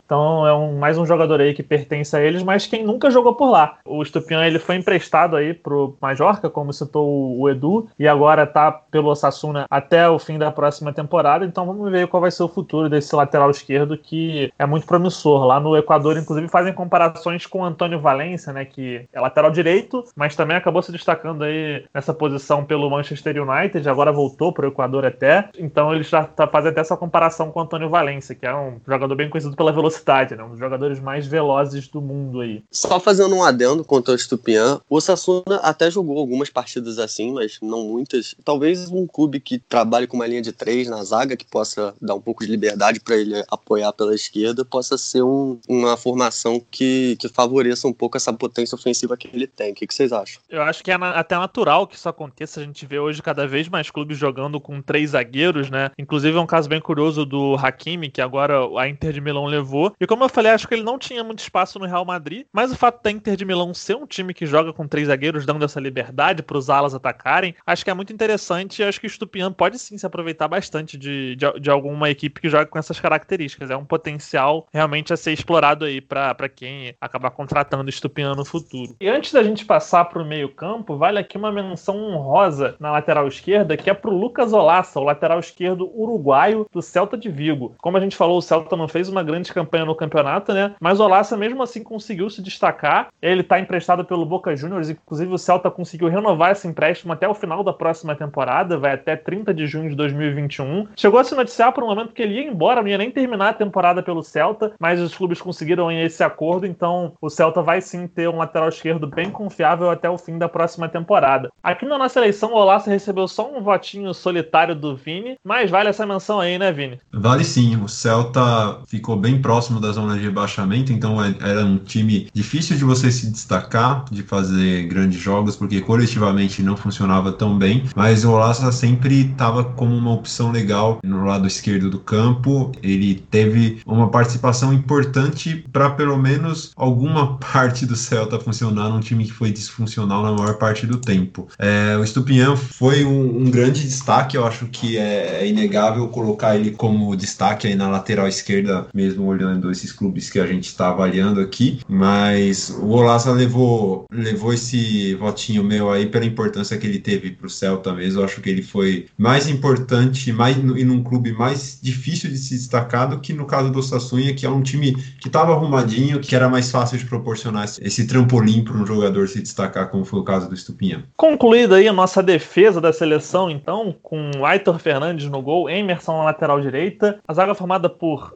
A: Então é um, mais um jogador aí que pertence a eles, mas quem nunca jogou por lá. O Stupinha ele foi emprestado aí pro Majorca, como citou o Edu, e agora tá pelo Osasuna até o fim da próxima temporada. Então vamos ver qual vai ser o futuro desse lateral esquerdo que é muito promissor. Lá no Equador, inclusive, fazem comparações com o Antônio Valência, né, que é lateral direito, mas também acabou se destacando aí nessa posição pelo Manchester United, agora voltou para o Equador até. Então ele já tá fazendo até essa comparação com o Antônio Valência, que é um jogador bem conhecido pela velocidade, né, um dos jogadores mais velozes do mundo aí.
D: Só fazendo um adendo contra o Stupian, o Sassuna até jogou algumas partidas assim, mas não muitas. Talvez um clube que trabalhe com uma linha de três na zaga, que possa dar um pouco de liberdade para ele apoiar pela esquerda, possa ser um, uma formação que, que favoreça um pouco essa potência ofensiva que ele tem. O que, que vocês acham?
A: Eu acho que é na, até natural que isso aconteça. A gente vê hoje cada vez mais clubes jogando com três zagueiros, né? Inclusive é um caso bem curioso do Hakimi, que agora a Inter de Milão levou. E como eu falei, acho que ele não tinha muito espaço no Real Madrid, mas o fato da Inter de Milão ser um time que joga com três zagueiros, dando essa liberdade para os alas atacarem, acho que é muito interessante e acho que o Stupian pode sim se aproveitar bastante de, de, de, alguma equipe que joga com essas características. É um potencial realmente a ser explorado aí para quem acabar contratando o Stupian no futuro. E antes da gente passar para o meio-campo, vale aqui uma menção honrosa na lateral esquerda, que é para o Lucas Olaça, o lateral esquerdo uruguaio do Celta de Vigo. Como a gente falou, o Celta não fez uma grande campanha no campeonato, né? Mas o Olaça mesmo assim conseguiu se destacar. Ele está emprestado pelo Boca Juniors, inclusive o Celta conseguiu renovar esse empréstimo até o final da próxima temporada, vai até 30 de junho de 2021. Chegou a se noticiar por um momento que ele ia embora, não ia nem terminar a temporada pelo Celta, mas os clubes conseguiram esse acordo, então o Celta vai sim ter um lateral esquerdo bem confiável até o fim da próxima temporada. Aqui na nossa eleição, o Olaça recebeu só um votinho solitário do Vini, mas vale essa menção aí, né, Vini?
B: Vale sim, o Celta ficou bem próximo da zona de rebaixamento, então é, era um time difícil de você se destacar, de fazer grandes jogos, porque coletivamente não funcionava tão bem, mas o Olaça sempre estava como uma opção legal no lado esquerdo do campo. Ele teve uma participação importante para pelo menos alguma parte do Celta funcionar num time que foi disfuncional na maior parte do tempo. É, o Estupinhão foi um, um, grande destaque, eu acho que é, é, inegável colocar ele como destaque aí na lateral esquerda, mesmo olhando esses clubes que a gente está avaliando aqui. Mas o Olaza levou, levou esse votinho meu aí pela importância que ele teve para o Celta mesmo. Eu acho que ele foi mais importante mais, e num clube mais difícil de se destacar do que no caso do Sassunha, que é um time que estava arrumadinho, que era mais fácil de proporcionar esse trampolim para um jogador se destacar, como foi o caso do Estupinha.
A: Concluída aí a nossa defesa da seleção, então, com Aitor Fernandes no gol, Emerson na lateral direita, a zaga formada por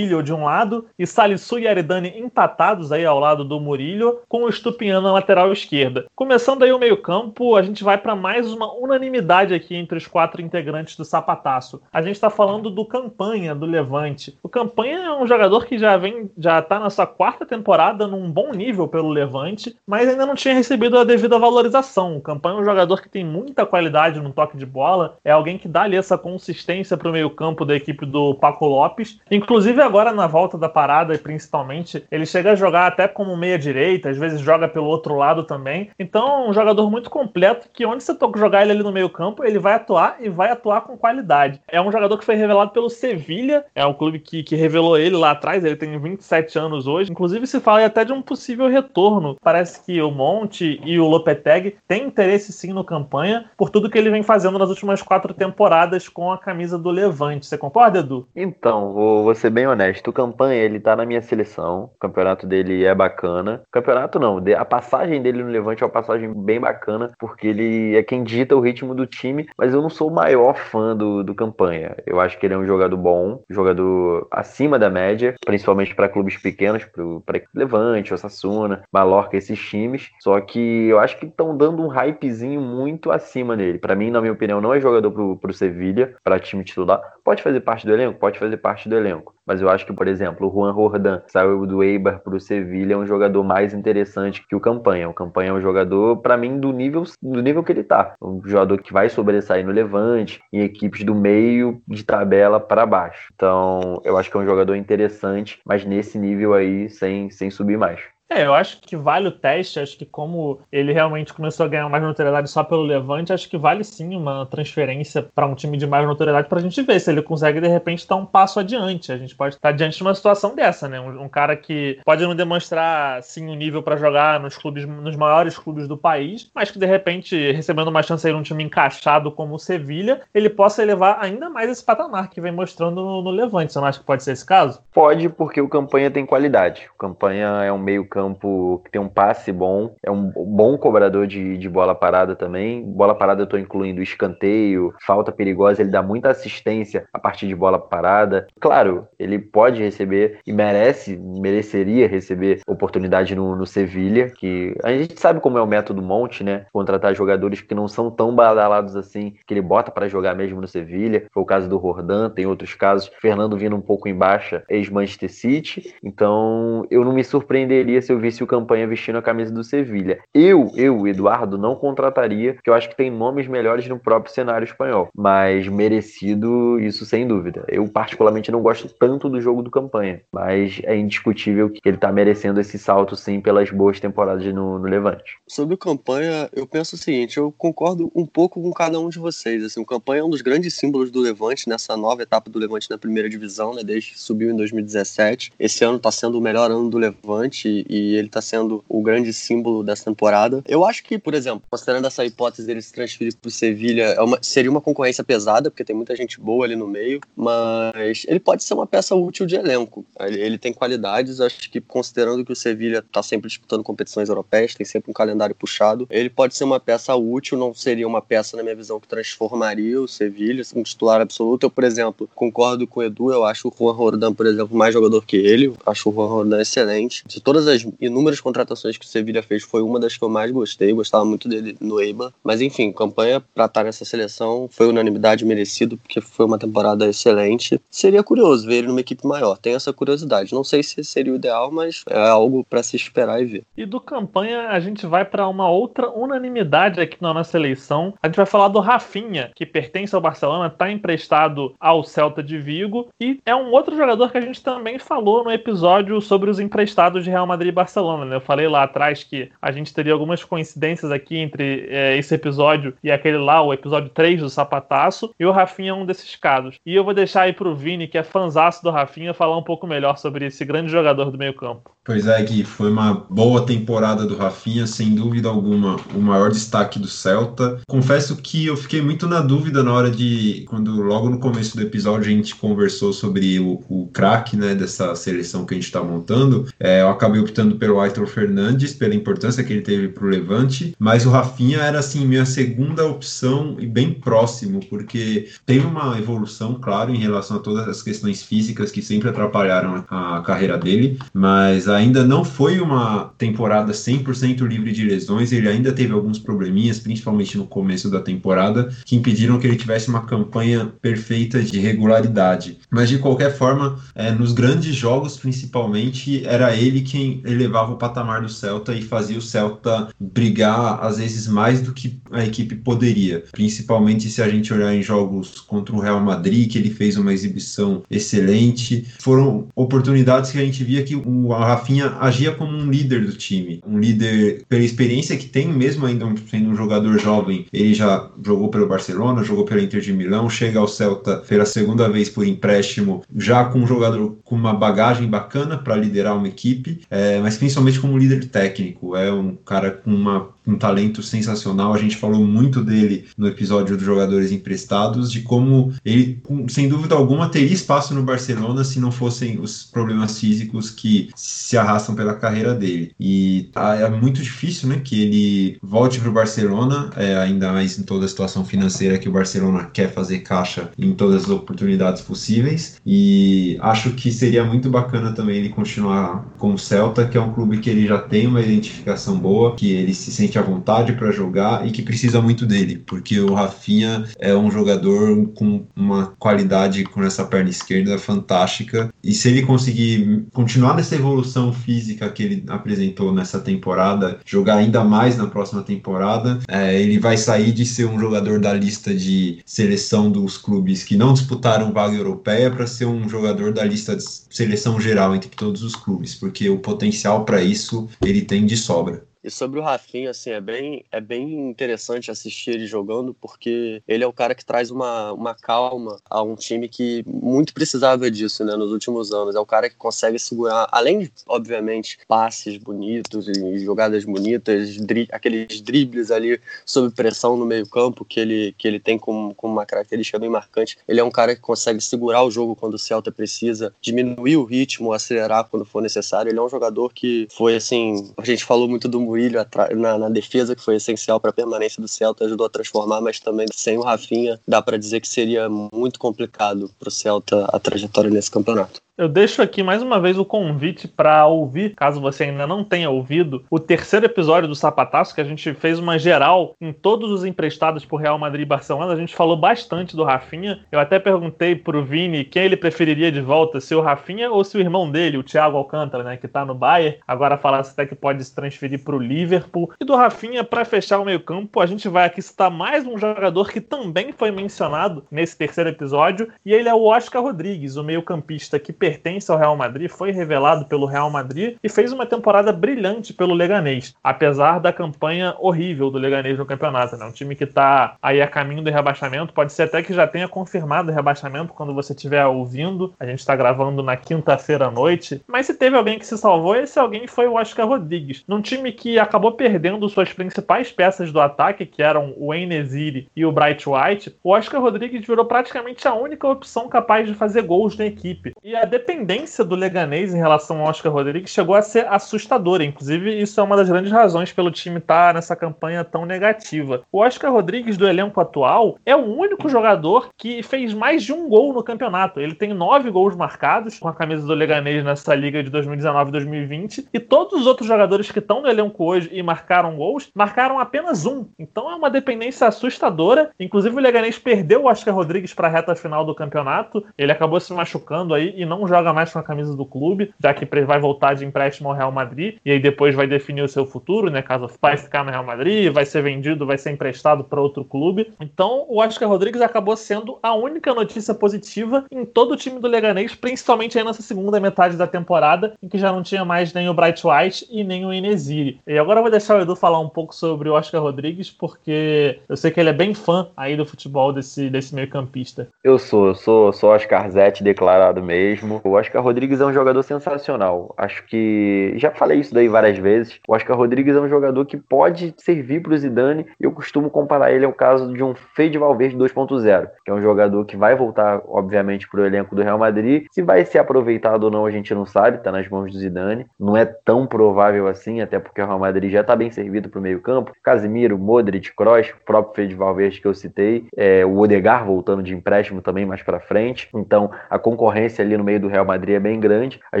A: De um lado e Salisu e Aridane empatados aí ao lado do Murilho, com o Estupinha na lateral esquerda. Começando aí o meio-campo, a gente vai para mais uma unanimidade aqui entre os quatro integrantes do sapataço. A gente está falando do Campanha, do Levante. O Campanha é um jogador que já vem, já está na sua quarta temporada num bom nível pelo Levante, mas ainda não tinha recebido a devida valorização. O Campanha é um jogador que tem muita qualidade no toque de bola, é alguém que dá ali essa consistência para o meio-campo da equipe do Paco Lopes. Inclusive agora na volta da parada, principalmente, ele chega a jogar até como meia-direita, às vezes joga pelo outro lado também. Então, um jogador muito completo que onde você toca jogar ele ali no meio-campo, ele vai atuar e vai atuar com qualidade. É um jogador que foi revelado pelo Sevilha, é o clube que, que revelou ele lá atrás, ele tem 27 anos hoje. Inclusive, se fala até de um possível retorno. Parece que o Monte e o Lopeteg têm interesse sim no campanha, por tudo que ele vem fazendo nas últimas quatro temporadas com a camisa do Levante. Você concorda, Edu?
C: Então, vou ser bem honesto. O campanha, ele tá na minha seleção. O campeonato dele é bacana. Campeonato não, a passagem dele no Levante é uma passagem bem bacana, porque ele é quem dita o ritmo do time, mas eu não sou o maior fã do, do campanha. Eu acho que ele é um jogador bom, jogador acima da média, principalmente para clubes pequenos, para Levante, Osasuna, Mallorca, esses times. Só que eu acho que estão dando um hypezinho muito acima dele. Para mim, na minha opinião, não é jogador pro, pro Sevilha, para time titular. Pode fazer parte do elenco? Pode fazer parte do elenco. Mas eu acho que, por exemplo, o Juan Rodan saiu do Eibar para o Sevilha, é um jogador mais interessante que o Campanha. O Campanha é um jogador, para mim, do nível, do nível que ele tá. Um jogador que vai sobressair no Levante, em equipes do meio de tabela para baixo. Então, eu acho que é um jogador interessante, mas nesse nível aí, sem, sem subir mais.
A: É, eu acho que vale o teste. Acho que como ele realmente começou a ganhar mais notoriedade só pelo Levante, acho que vale sim uma transferência para um time de mais notoriedade para a gente ver se ele consegue de repente dar um passo adiante. A gente pode estar diante de uma situação dessa, né? Um, um cara que pode não demonstrar sim um nível para jogar nos clubes, nos maiores clubes do país, mas que de repente recebendo uma chance aí num time encaixado como o Sevilha, ele possa elevar ainda mais esse patamar que vem mostrando no, no Levante. Você não acha que pode ser esse caso?
C: Pode, porque o campanha tem qualidade. O campanha é um meio campo que tem um passe bom, é um bom cobrador de, de bola parada também. Bola parada eu estou incluindo escanteio, falta perigosa, ele dá muita assistência a partir de bola parada. Claro, ele pode receber e merece, mereceria receber oportunidade no, no Sevilha, que a gente sabe como é o método Monte, né? Contratar jogadores que não são tão badalados assim, que ele bota para jogar mesmo no Sevilha. Foi o caso do Rordan, tem outros casos. Fernando vindo um pouco em baixa, ex-Manchester City. Então, eu não me surpreenderia se eu visse o Campanha vestindo a camisa do Sevilha. Eu, eu, Eduardo, não contrataria, porque eu acho que tem nomes melhores no próprio cenário espanhol. Mas merecido, isso sem dúvida. Eu, particularmente, não gosto tanto do jogo do Campanha, mas é indiscutível que ele tá merecendo esse salto, sim, pelas boas temporadas no, no Levante.
D: Sobre o Campanha, eu penso o seguinte, eu concordo um pouco com cada um de vocês. Assim, o Campanha é um dos grandes símbolos do Levante nessa nova etapa do Levante na primeira divisão, né, desde que subiu em 2017. Esse ano está sendo o melhor ano do Levante e ele está sendo o grande símbolo dessa temporada. Eu acho que, por exemplo, considerando essa hipótese dele se transferir para o Sevilha, é uma, seria uma concorrência pesada, porque tem muita gente boa ali no meio, mas ele pode ser uma peça útil de elenco. Ele, ele tem qualidades, acho que considerando que o Sevilha está sempre disputando competições europeias, tem sempre um calendário puxado, ele pode ser uma peça útil, não seria uma peça, na minha visão, que transformaria o Sevilha, um titular absoluto. Eu, por exemplo, concordo com o Edu, eu acho o Juan Rodan, por exemplo, mais jogador que ele, acho o Juan Rodan excelente. De todas as inúmeras contratações que o Sevilha fez, foi uma das que eu mais gostei, gostava muito dele no Eibar. Mas enfim, campanha para estar nessa seleção foi unanimidade merecido, porque foi uma temporada excelente. Seria curioso ver ele numa equipe maior, tenho essa curiosidade. Não sei se seria o ideal, mas é algo para se esperar e ver.
A: E do campanha, a gente vai para uma outra unanimidade aqui na nossa eleição. A gente vai falar do Rafinha, que pertence ao Barcelona, está emprestado ao Celta de Vigo e é um outro jogador que a gente também falou no episódio sobre os emprestados de Real Madrid Barcelona. Né? Eu falei lá atrás que a gente teria algumas coincidências aqui entre é, esse episódio e aquele lá, o episódio 3 do Sapataço, e o Rafinha é um desses casos. E eu vou deixar aí pro Vini, que é fanzaço do Rafinha, falar um pouco melhor sobre esse grande jogador do meio campo.
B: Pois é, Gui, foi uma boa temporada do Rafinha, sem dúvida alguma, o maior destaque do Celta. Confesso que eu fiquei muito na dúvida na hora de, quando logo no começo do episódio a gente conversou sobre o, o craque, né, dessa seleção que a gente está montando. É, eu acabei optando pelo Aitor Fernandes, pela importância que ele teve para o Levante, mas o Rafinha era, assim, minha segunda opção e bem próximo, porque teve uma evolução, claro, em relação a todas as questões físicas que sempre atrapalharam a carreira dele, mas ainda não foi uma temporada 100% livre de lesões, ele ainda teve alguns probleminhas, principalmente no começo da temporada, que impediram que ele tivesse uma campanha perfeita de regularidade. Mas de qualquer forma, é, nos grandes jogos, principalmente, era ele quem elevava o patamar do Celta e fazia o Celta brigar às vezes mais do que a equipe poderia, principalmente se a gente olhar em jogos contra o Real Madrid, que ele fez uma exibição excelente. Foram oportunidades que a gente via que o Rafinha agia como um líder do time, um líder pela experiência que tem, mesmo ainda sendo um jogador jovem. Ele já jogou pelo Barcelona, jogou pela Inter de Milão, chega ao Celta pela segunda vez por empréstimo, já com um jogador com uma bagagem bacana para liderar uma equipe, é, mas principalmente como líder técnico. É um cara com uma um talento sensacional. A gente falou muito dele no episódio dos jogadores emprestados, de como ele, sem dúvida alguma, teria espaço no Barcelona se não fossem os problemas físicos que se arrastam pela carreira dele. E tá, é muito difícil né, que ele volte para o Barcelona, é, ainda mais em toda a situação financeira que o Barcelona quer fazer caixa em todas as oportunidades possíveis. E acho que seria muito bacana também ele continuar com o Celta, que é um clube que ele já tem uma identificação boa, que ele se sente à vontade para jogar e que precisa muito dele, porque o Rafinha é um jogador com uma qualidade com essa perna esquerda fantástica. E se ele conseguir continuar nessa evolução física que ele apresentou nessa temporada, jogar ainda mais na próxima temporada, é, ele vai sair de ser um jogador da lista de seleção dos clubes que não disputaram vaga europeia para ser um jogador da lista de seleção geral entre todos os clubes, porque o potencial para isso ele tem de sobra.
D: E sobre o Rafinha, assim, é bem, é bem interessante assistir ele jogando, porque ele é o cara que traz uma, uma calma a um time que muito precisava disso, né, nos últimos anos. É o cara que consegue segurar, além de, obviamente, passes bonitos e jogadas bonitas, dri aqueles dribles ali sob pressão no meio-campo que ele, que ele tem como, como uma característica bem marcante. Ele é um cara que consegue segurar o jogo quando o Celta precisa, diminuir o ritmo, acelerar quando for necessário. Ele é um jogador que foi, assim, a gente falou muito do Murilo na, na defesa, que foi essencial para a permanência do Celta, ajudou a transformar, mas também sem o Rafinha, dá para dizer que seria muito complicado para o Celta a trajetória nesse campeonato.
A: Eu deixo aqui mais uma vez o convite para ouvir, caso você ainda não tenha ouvido, o terceiro episódio do Sapataço, que a gente fez uma geral em todos os emprestados por Real Madrid e Barcelona. A gente falou bastante do Rafinha. Eu até perguntei pro Vini quem ele preferiria de volta, se o Rafinha ou se o irmão dele, o Thiago Alcântara, né, que tá no Bayern. Agora falasse até que pode se transferir pro Liverpool. E do Rafinha, para fechar o meio-campo, a gente vai aqui citar mais um jogador que também foi mencionado nesse terceiro episódio, e ele é o Oscar Rodrigues, o meio-campista que pertence ao Real Madrid, foi revelado pelo Real Madrid e fez uma temporada brilhante pelo Leganês, apesar da campanha horrível do Leganês no campeonato. Né? Um time que está aí a caminho do rebaixamento, pode ser até que já tenha confirmado o rebaixamento quando você estiver ouvindo. A gente está gravando na quinta-feira à noite. Mas se teve alguém que se salvou, esse alguém foi o Oscar Rodrigues. Num time que acabou perdendo suas principais peças do ataque, que eram o Enesiri e o Bright White, o Oscar Rodrigues virou praticamente a única opção capaz de fazer gols na equipe. E a dependência do Leganês em relação ao Oscar Rodrigues chegou a ser assustadora. Inclusive, isso é uma das grandes razões pelo time estar tá nessa campanha tão negativa. O Oscar Rodrigues, do elenco atual, é o único jogador que fez mais de um gol no campeonato. Ele tem nove gols marcados com a camisa do Leganês nessa liga de 2019-2020. E todos os outros jogadores que estão no elenco hoje e marcaram gols, marcaram apenas um. Então é uma dependência assustadora. Inclusive, o Leganês perdeu o Oscar Rodrigues para a reta final do campeonato. Ele acabou se machucando aí e não joga mais com a camisa do clube, já que vai voltar de empréstimo ao Real Madrid e aí depois vai definir o seu futuro, né? Caso vai ficar no Real Madrid, vai ser vendido, vai ser emprestado para outro clube. Então, o Oscar Rodrigues acabou sendo a única notícia positiva em todo o time do Leganês, principalmente aí nessa segunda metade da temporada, em que já não tinha mais nem o Bright White e nem o Inesiri. E agora eu vou deixar o Edu falar um pouco sobre o Oscar Rodrigues, porque eu sei que ele é bem fã aí do futebol desse, desse meio-campista.
C: Eu sou, eu sou, sou Oscar Zete declarado mesmo. O Oscar Rodrigues é um jogador sensacional. Acho que já falei isso daí várias vezes. O Oscar Rodrigues é um jogador que pode servir para o Zidane. Eu costumo comparar ele ao caso de um Fede Valverde 2.0, que é um jogador que vai voltar, obviamente, para o elenco do Real Madrid. Se vai ser aproveitado ou não, a gente não sabe. Está nas mãos do Zidane. Não é tão provável assim, até porque o Real Madrid já está bem servido para o meio campo. Casemiro, Modric, Kroos, o próprio Fede Valverde que eu citei, é, o Odegar voltando de empréstimo também mais para frente. Então a concorrência ali no meio do Real Madrid é bem grande. A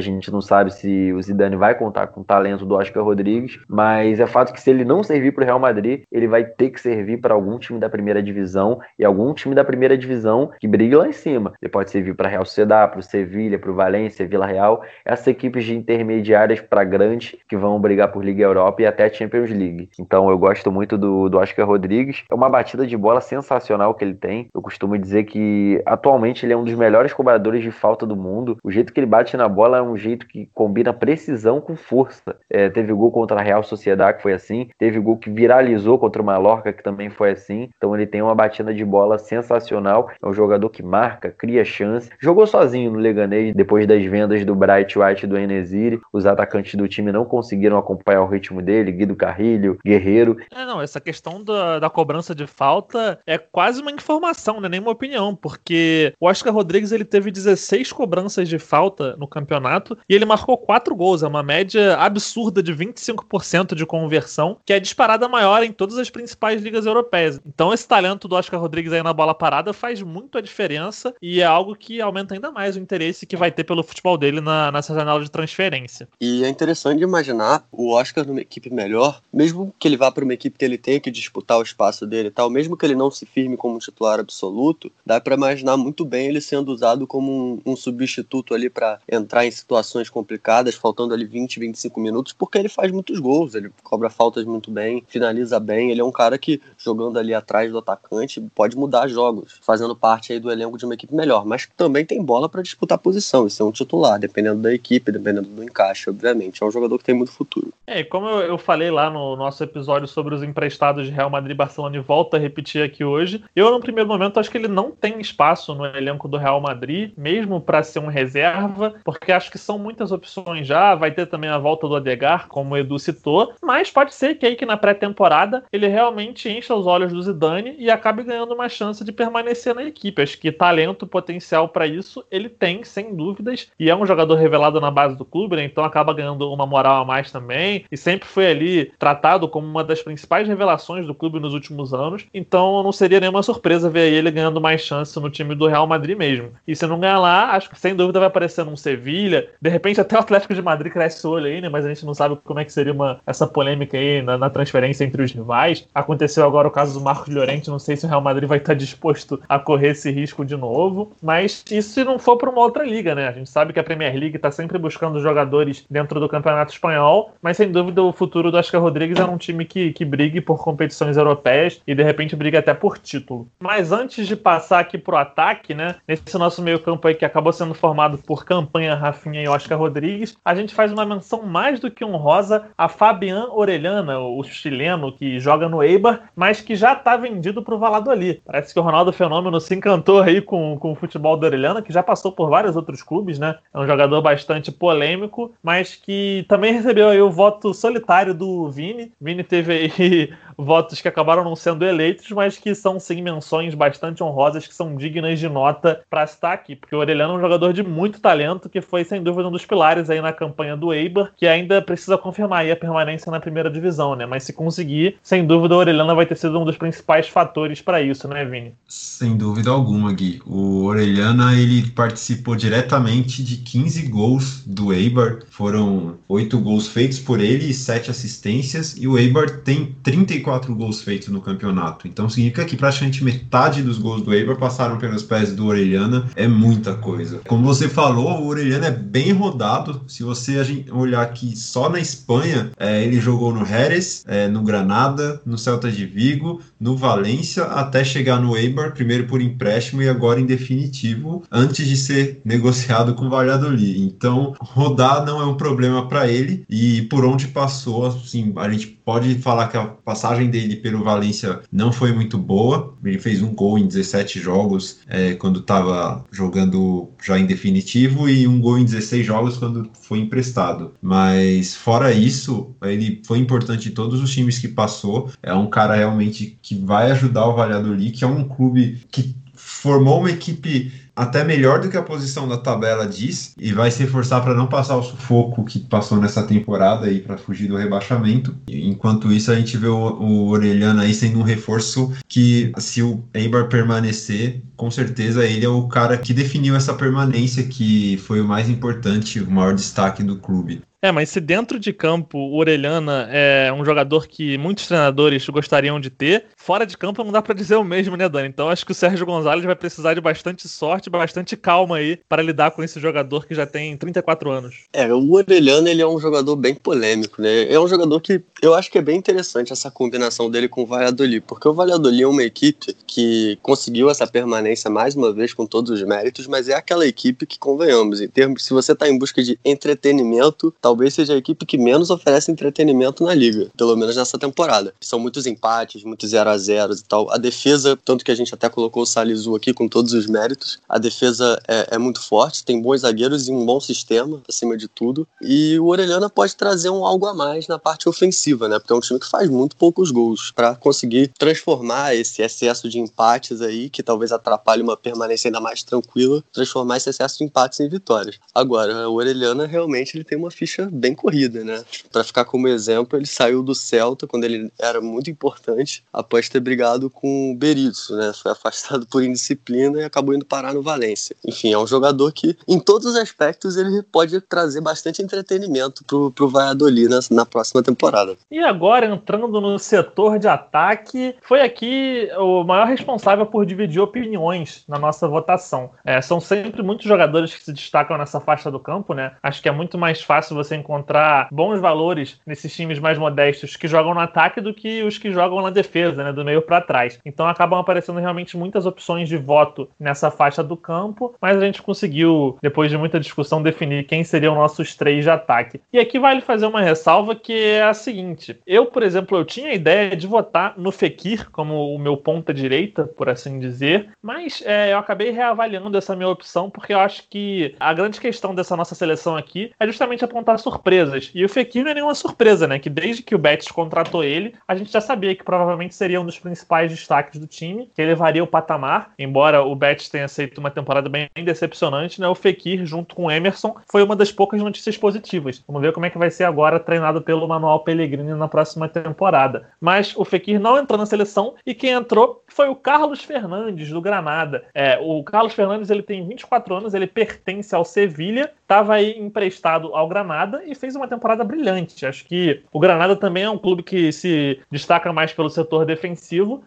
C: gente não sabe se o Zidane vai contar com o talento do Oscar Rodrigues, mas é fato que se ele não servir para o Real Madrid, ele vai ter que servir para algum time da primeira divisão e algum time da primeira divisão que brigue lá em cima. Ele pode servir para Real Sociedad, para o Sevilha, para o Valência, Vila Real, essas equipes de intermediárias para grandes que vão brigar por Liga Europa e até Champions League. Então eu gosto muito do, do Oscar Rodrigues. É uma batida de bola sensacional que ele tem. Eu costumo dizer que atualmente ele é um dos melhores cobradores de falta do mundo. O jeito que ele bate na bola é um jeito que combina precisão com força. É, teve gol contra a Real Sociedade que foi assim, teve gol que viralizou contra o Mallorca que também foi assim. Então ele tem uma batida de bola sensacional. É um jogador que marca, cria chance. Jogou sozinho no Leganês depois das vendas do Bright White e do Enesiri. Os atacantes do time não conseguiram acompanhar o ritmo dele, Guido Carrilho, Guerreiro.
A: É, não, essa questão da, da cobrança de falta é quase uma informação, não é nem uma opinião, porque o Oscar Rodrigues ele teve 16 cobranças de falta no campeonato e ele marcou 4 gols, é uma média absurda de 25% de conversão, que é disparada maior em todas as principais ligas europeias. Então esse talento do Oscar Rodrigues aí na bola parada faz muito a diferença e é algo que aumenta ainda mais o interesse que vai ter pelo futebol dele na, nessa janela de transferência.
D: E é interessante imaginar o Oscar numa equipe melhor, mesmo que ele vá para uma equipe que ele tenha que disputar o espaço dele e tal, mesmo que ele não se firme como titular absoluto, dá para imaginar muito bem ele sendo usado como um, um substituto ali para entrar em situações complicadas, faltando ali 20, 25 minutos, porque ele faz muitos gols, ele cobra faltas muito bem, finaliza bem, ele é um cara que jogando ali atrás do atacante pode mudar jogos, fazendo parte aí do elenco de uma equipe melhor, mas também tem bola para disputar posição, isso é um titular, dependendo da equipe, dependendo do encaixe, obviamente, é um jogador que tem muito futuro.
A: É, como eu, falei lá no nosso episódio sobre os emprestados de Real Madrid e Barcelona e volto a repetir aqui hoje, eu no primeiro momento acho que ele não tem espaço no elenco do Real Madrid, mesmo para ser um reserva, porque acho que são muitas opções já, vai ter também a volta do Adegar, como o Edu citou, mas pode ser que aí que na pré-temporada ele realmente encha os olhos do Zidane e acabe ganhando uma chance de permanecer na equipe. Acho que talento, potencial para isso, ele tem, sem dúvidas, e é um jogador revelado na base do clube, né? então acaba ganhando uma moral a mais também, e sempre foi ali tratado como uma das principais revelações do clube nos últimos anos, então não seria nenhuma surpresa ver ele ganhando mais chance no time do Real Madrid mesmo. E se não ganhar lá, acho que sem dúvida vai aparecer num Sevilha, de repente até o Atlético de Madrid cresce o olho aí, né? Mas a gente não sabe como é que seria uma, essa polêmica aí na, na transferência entre os rivais. Aconteceu agora o caso do Marcos Llorente, não sei se o Real Madrid vai estar disposto a correr esse risco de novo, mas isso se não for para uma outra liga, né? A gente sabe que a Premier League está sempre buscando jogadores dentro do Campeonato Espanhol, mas sem dúvida o futuro do Oscar Rodrigues é um time que, que brigue por competições europeias e de repente briga até por título. Mas antes de passar aqui pro ataque, né? Nesse nosso meio-campo aí que acabou sendo formado por Campanha, Rafinha e Oscar Rodrigues, a gente faz uma menção mais do que honrosa a Fabian Orellana, o chileno que joga no Eibar, mas que já está vendido pro Valladolid. Parece que o Ronaldo Fenômeno se encantou aí com, com o futebol do Orellana, que já passou por vários outros clubes, né? É um jogador bastante polêmico, mas que também recebeu aí o voto solitário do Vini. Vini teve aí votos que acabaram não sendo eleitos, mas que são sim menções bastante honrosas que são dignas de nota para estar aqui, porque o Orelhano é um jogador de muito talento que foi sem dúvida um dos pilares aí na campanha do Eibar, que ainda precisa confirmar aí a permanência na primeira divisão, né? Mas se conseguir, sem dúvida o Orelhano vai ter sido um dos principais fatores para isso, né, Vini?
B: Sem dúvida alguma, Gui. O Orelhana ele participou diretamente de 15 gols do Eibar, foram 8 gols feitos por ele e 7 assistências, e o Eibar tem 34 gols feitos no campeonato. Então significa que praticamente metade dos gols do Eibar passaram pelos pés do Orelhana, é muita coisa. Como você falou, o Orelhana é bem rodado. Se você olhar aqui só na Espanha, é, ele jogou no Jerez, é, no Granada, no Celta de Vigo, no Valência, até chegar no Eibar, primeiro por empréstimo e agora em definitivo, antes de ser negociado com o Valladolid. Então, rodar não é um problema para ele e por onde passou, assim, a gente pode falar que a passagem dele pelo Valência não foi muito boa. Ele fez um gol em 17 jogos é, quando estava jogando já em definitivo e um gol em 16 jogos quando foi emprestado. Mas fora isso, ele foi importante em todos os times que passou. É um cara realmente que vai ajudar o Valladolid, que é um clube que formou uma equipe até melhor do que a posição da tabela diz e vai se esforçar para não passar o sufoco que passou nessa temporada aí para fugir do rebaixamento. Enquanto isso, a gente vê o, o Orelhano aí sendo um reforço que, se o Eibar permanecer, com certeza ele é o cara que definiu essa permanência que foi o mais importante, o maior destaque do clube.
A: É, mas se dentro de campo o Orelhana é um jogador que muitos treinadores gostariam de ter, fora de campo não dá para dizer o mesmo, né, Dani? Então acho que o Sérgio Gonzalez vai precisar de bastante sorte, bastante calma aí para lidar com esse jogador que já tem 34 anos.
D: É, o Orelhana ele é um jogador bem polêmico, né? É um jogador que eu acho que é bem interessante essa combinação dele com o Valladolid, porque o Valladolid é uma equipe que conseguiu essa permanência mais uma vez com todos os méritos, mas é aquela equipe que convenhamos, em termos se você está em busca de entretenimento, talvez talvez seja a equipe que menos oferece entretenimento na liga, pelo menos nessa temporada. São muitos empates, muitos 0 a 0 e tal. A defesa, tanto que a gente até colocou o Salizu aqui com todos os méritos, a defesa é, é muito forte, tem bons zagueiros e um bom sistema, acima de tudo. E o Orelhana pode trazer um algo a mais na parte ofensiva, né? Porque é um time que faz muito poucos gols para conseguir transformar esse excesso de empates aí, que talvez atrapalhe uma permanência ainda mais tranquila, transformar esse excesso de empates em vitórias. Agora, o Orelhana realmente ele tem uma ficha bem corrida, né? Para ficar como exemplo, ele saiu do Celta quando ele era muito importante, após ter brigado com o Berizzo, né? Foi afastado por indisciplina e acabou indo parar no Valência. Enfim, é um jogador que, em todos os aspectos, ele pode trazer bastante entretenimento pro, pro Valladolid na, na próxima temporada.
A: E agora, entrando no setor de ataque, foi aqui o maior responsável por dividir opiniões na nossa votação. É, são sempre muitos jogadores que se destacam nessa faixa do campo, né? Acho que é muito mais fácil você encontrar bons valores nesses times mais modestos que jogam no ataque do que os que jogam na defesa, né, do meio para trás. Então acabam aparecendo realmente muitas opções de voto nessa faixa do campo, mas a gente conseguiu, depois de muita discussão, definir quem seriam nossos três de ataque. E aqui vale fazer uma ressalva que é a seguinte: eu, por exemplo, eu tinha a ideia de votar no Fekir como o meu ponta direita, por assim dizer, mas é, eu acabei reavaliando essa minha opção porque eu acho que a grande questão dessa nossa seleção aqui é justamente apontar surpresas. E o Fekir não é nenhuma surpresa, né? Que desde que o Betis contratou ele, a gente já sabia que provavelmente seria um dos principais destaques do time, que elevaria o patamar, embora o Betis tenha feito uma temporada bem decepcionante, né? O Fekir, junto com o Emerson, foi uma das poucas notícias positivas. Vamos ver como é que vai ser agora treinado pelo Manuel Pellegrini na próxima temporada. Mas o Fekir não entrou na seleção e quem entrou foi o Carlos Fernandes, do Granada. É, o Carlos Fernandes ele tem 24 anos, ele pertence ao Sevilha, estava aí emprestado ao Granada e fez uma temporada brilhante. Acho que o Granada também é um clube que se destaca mais pelo setor defensivo,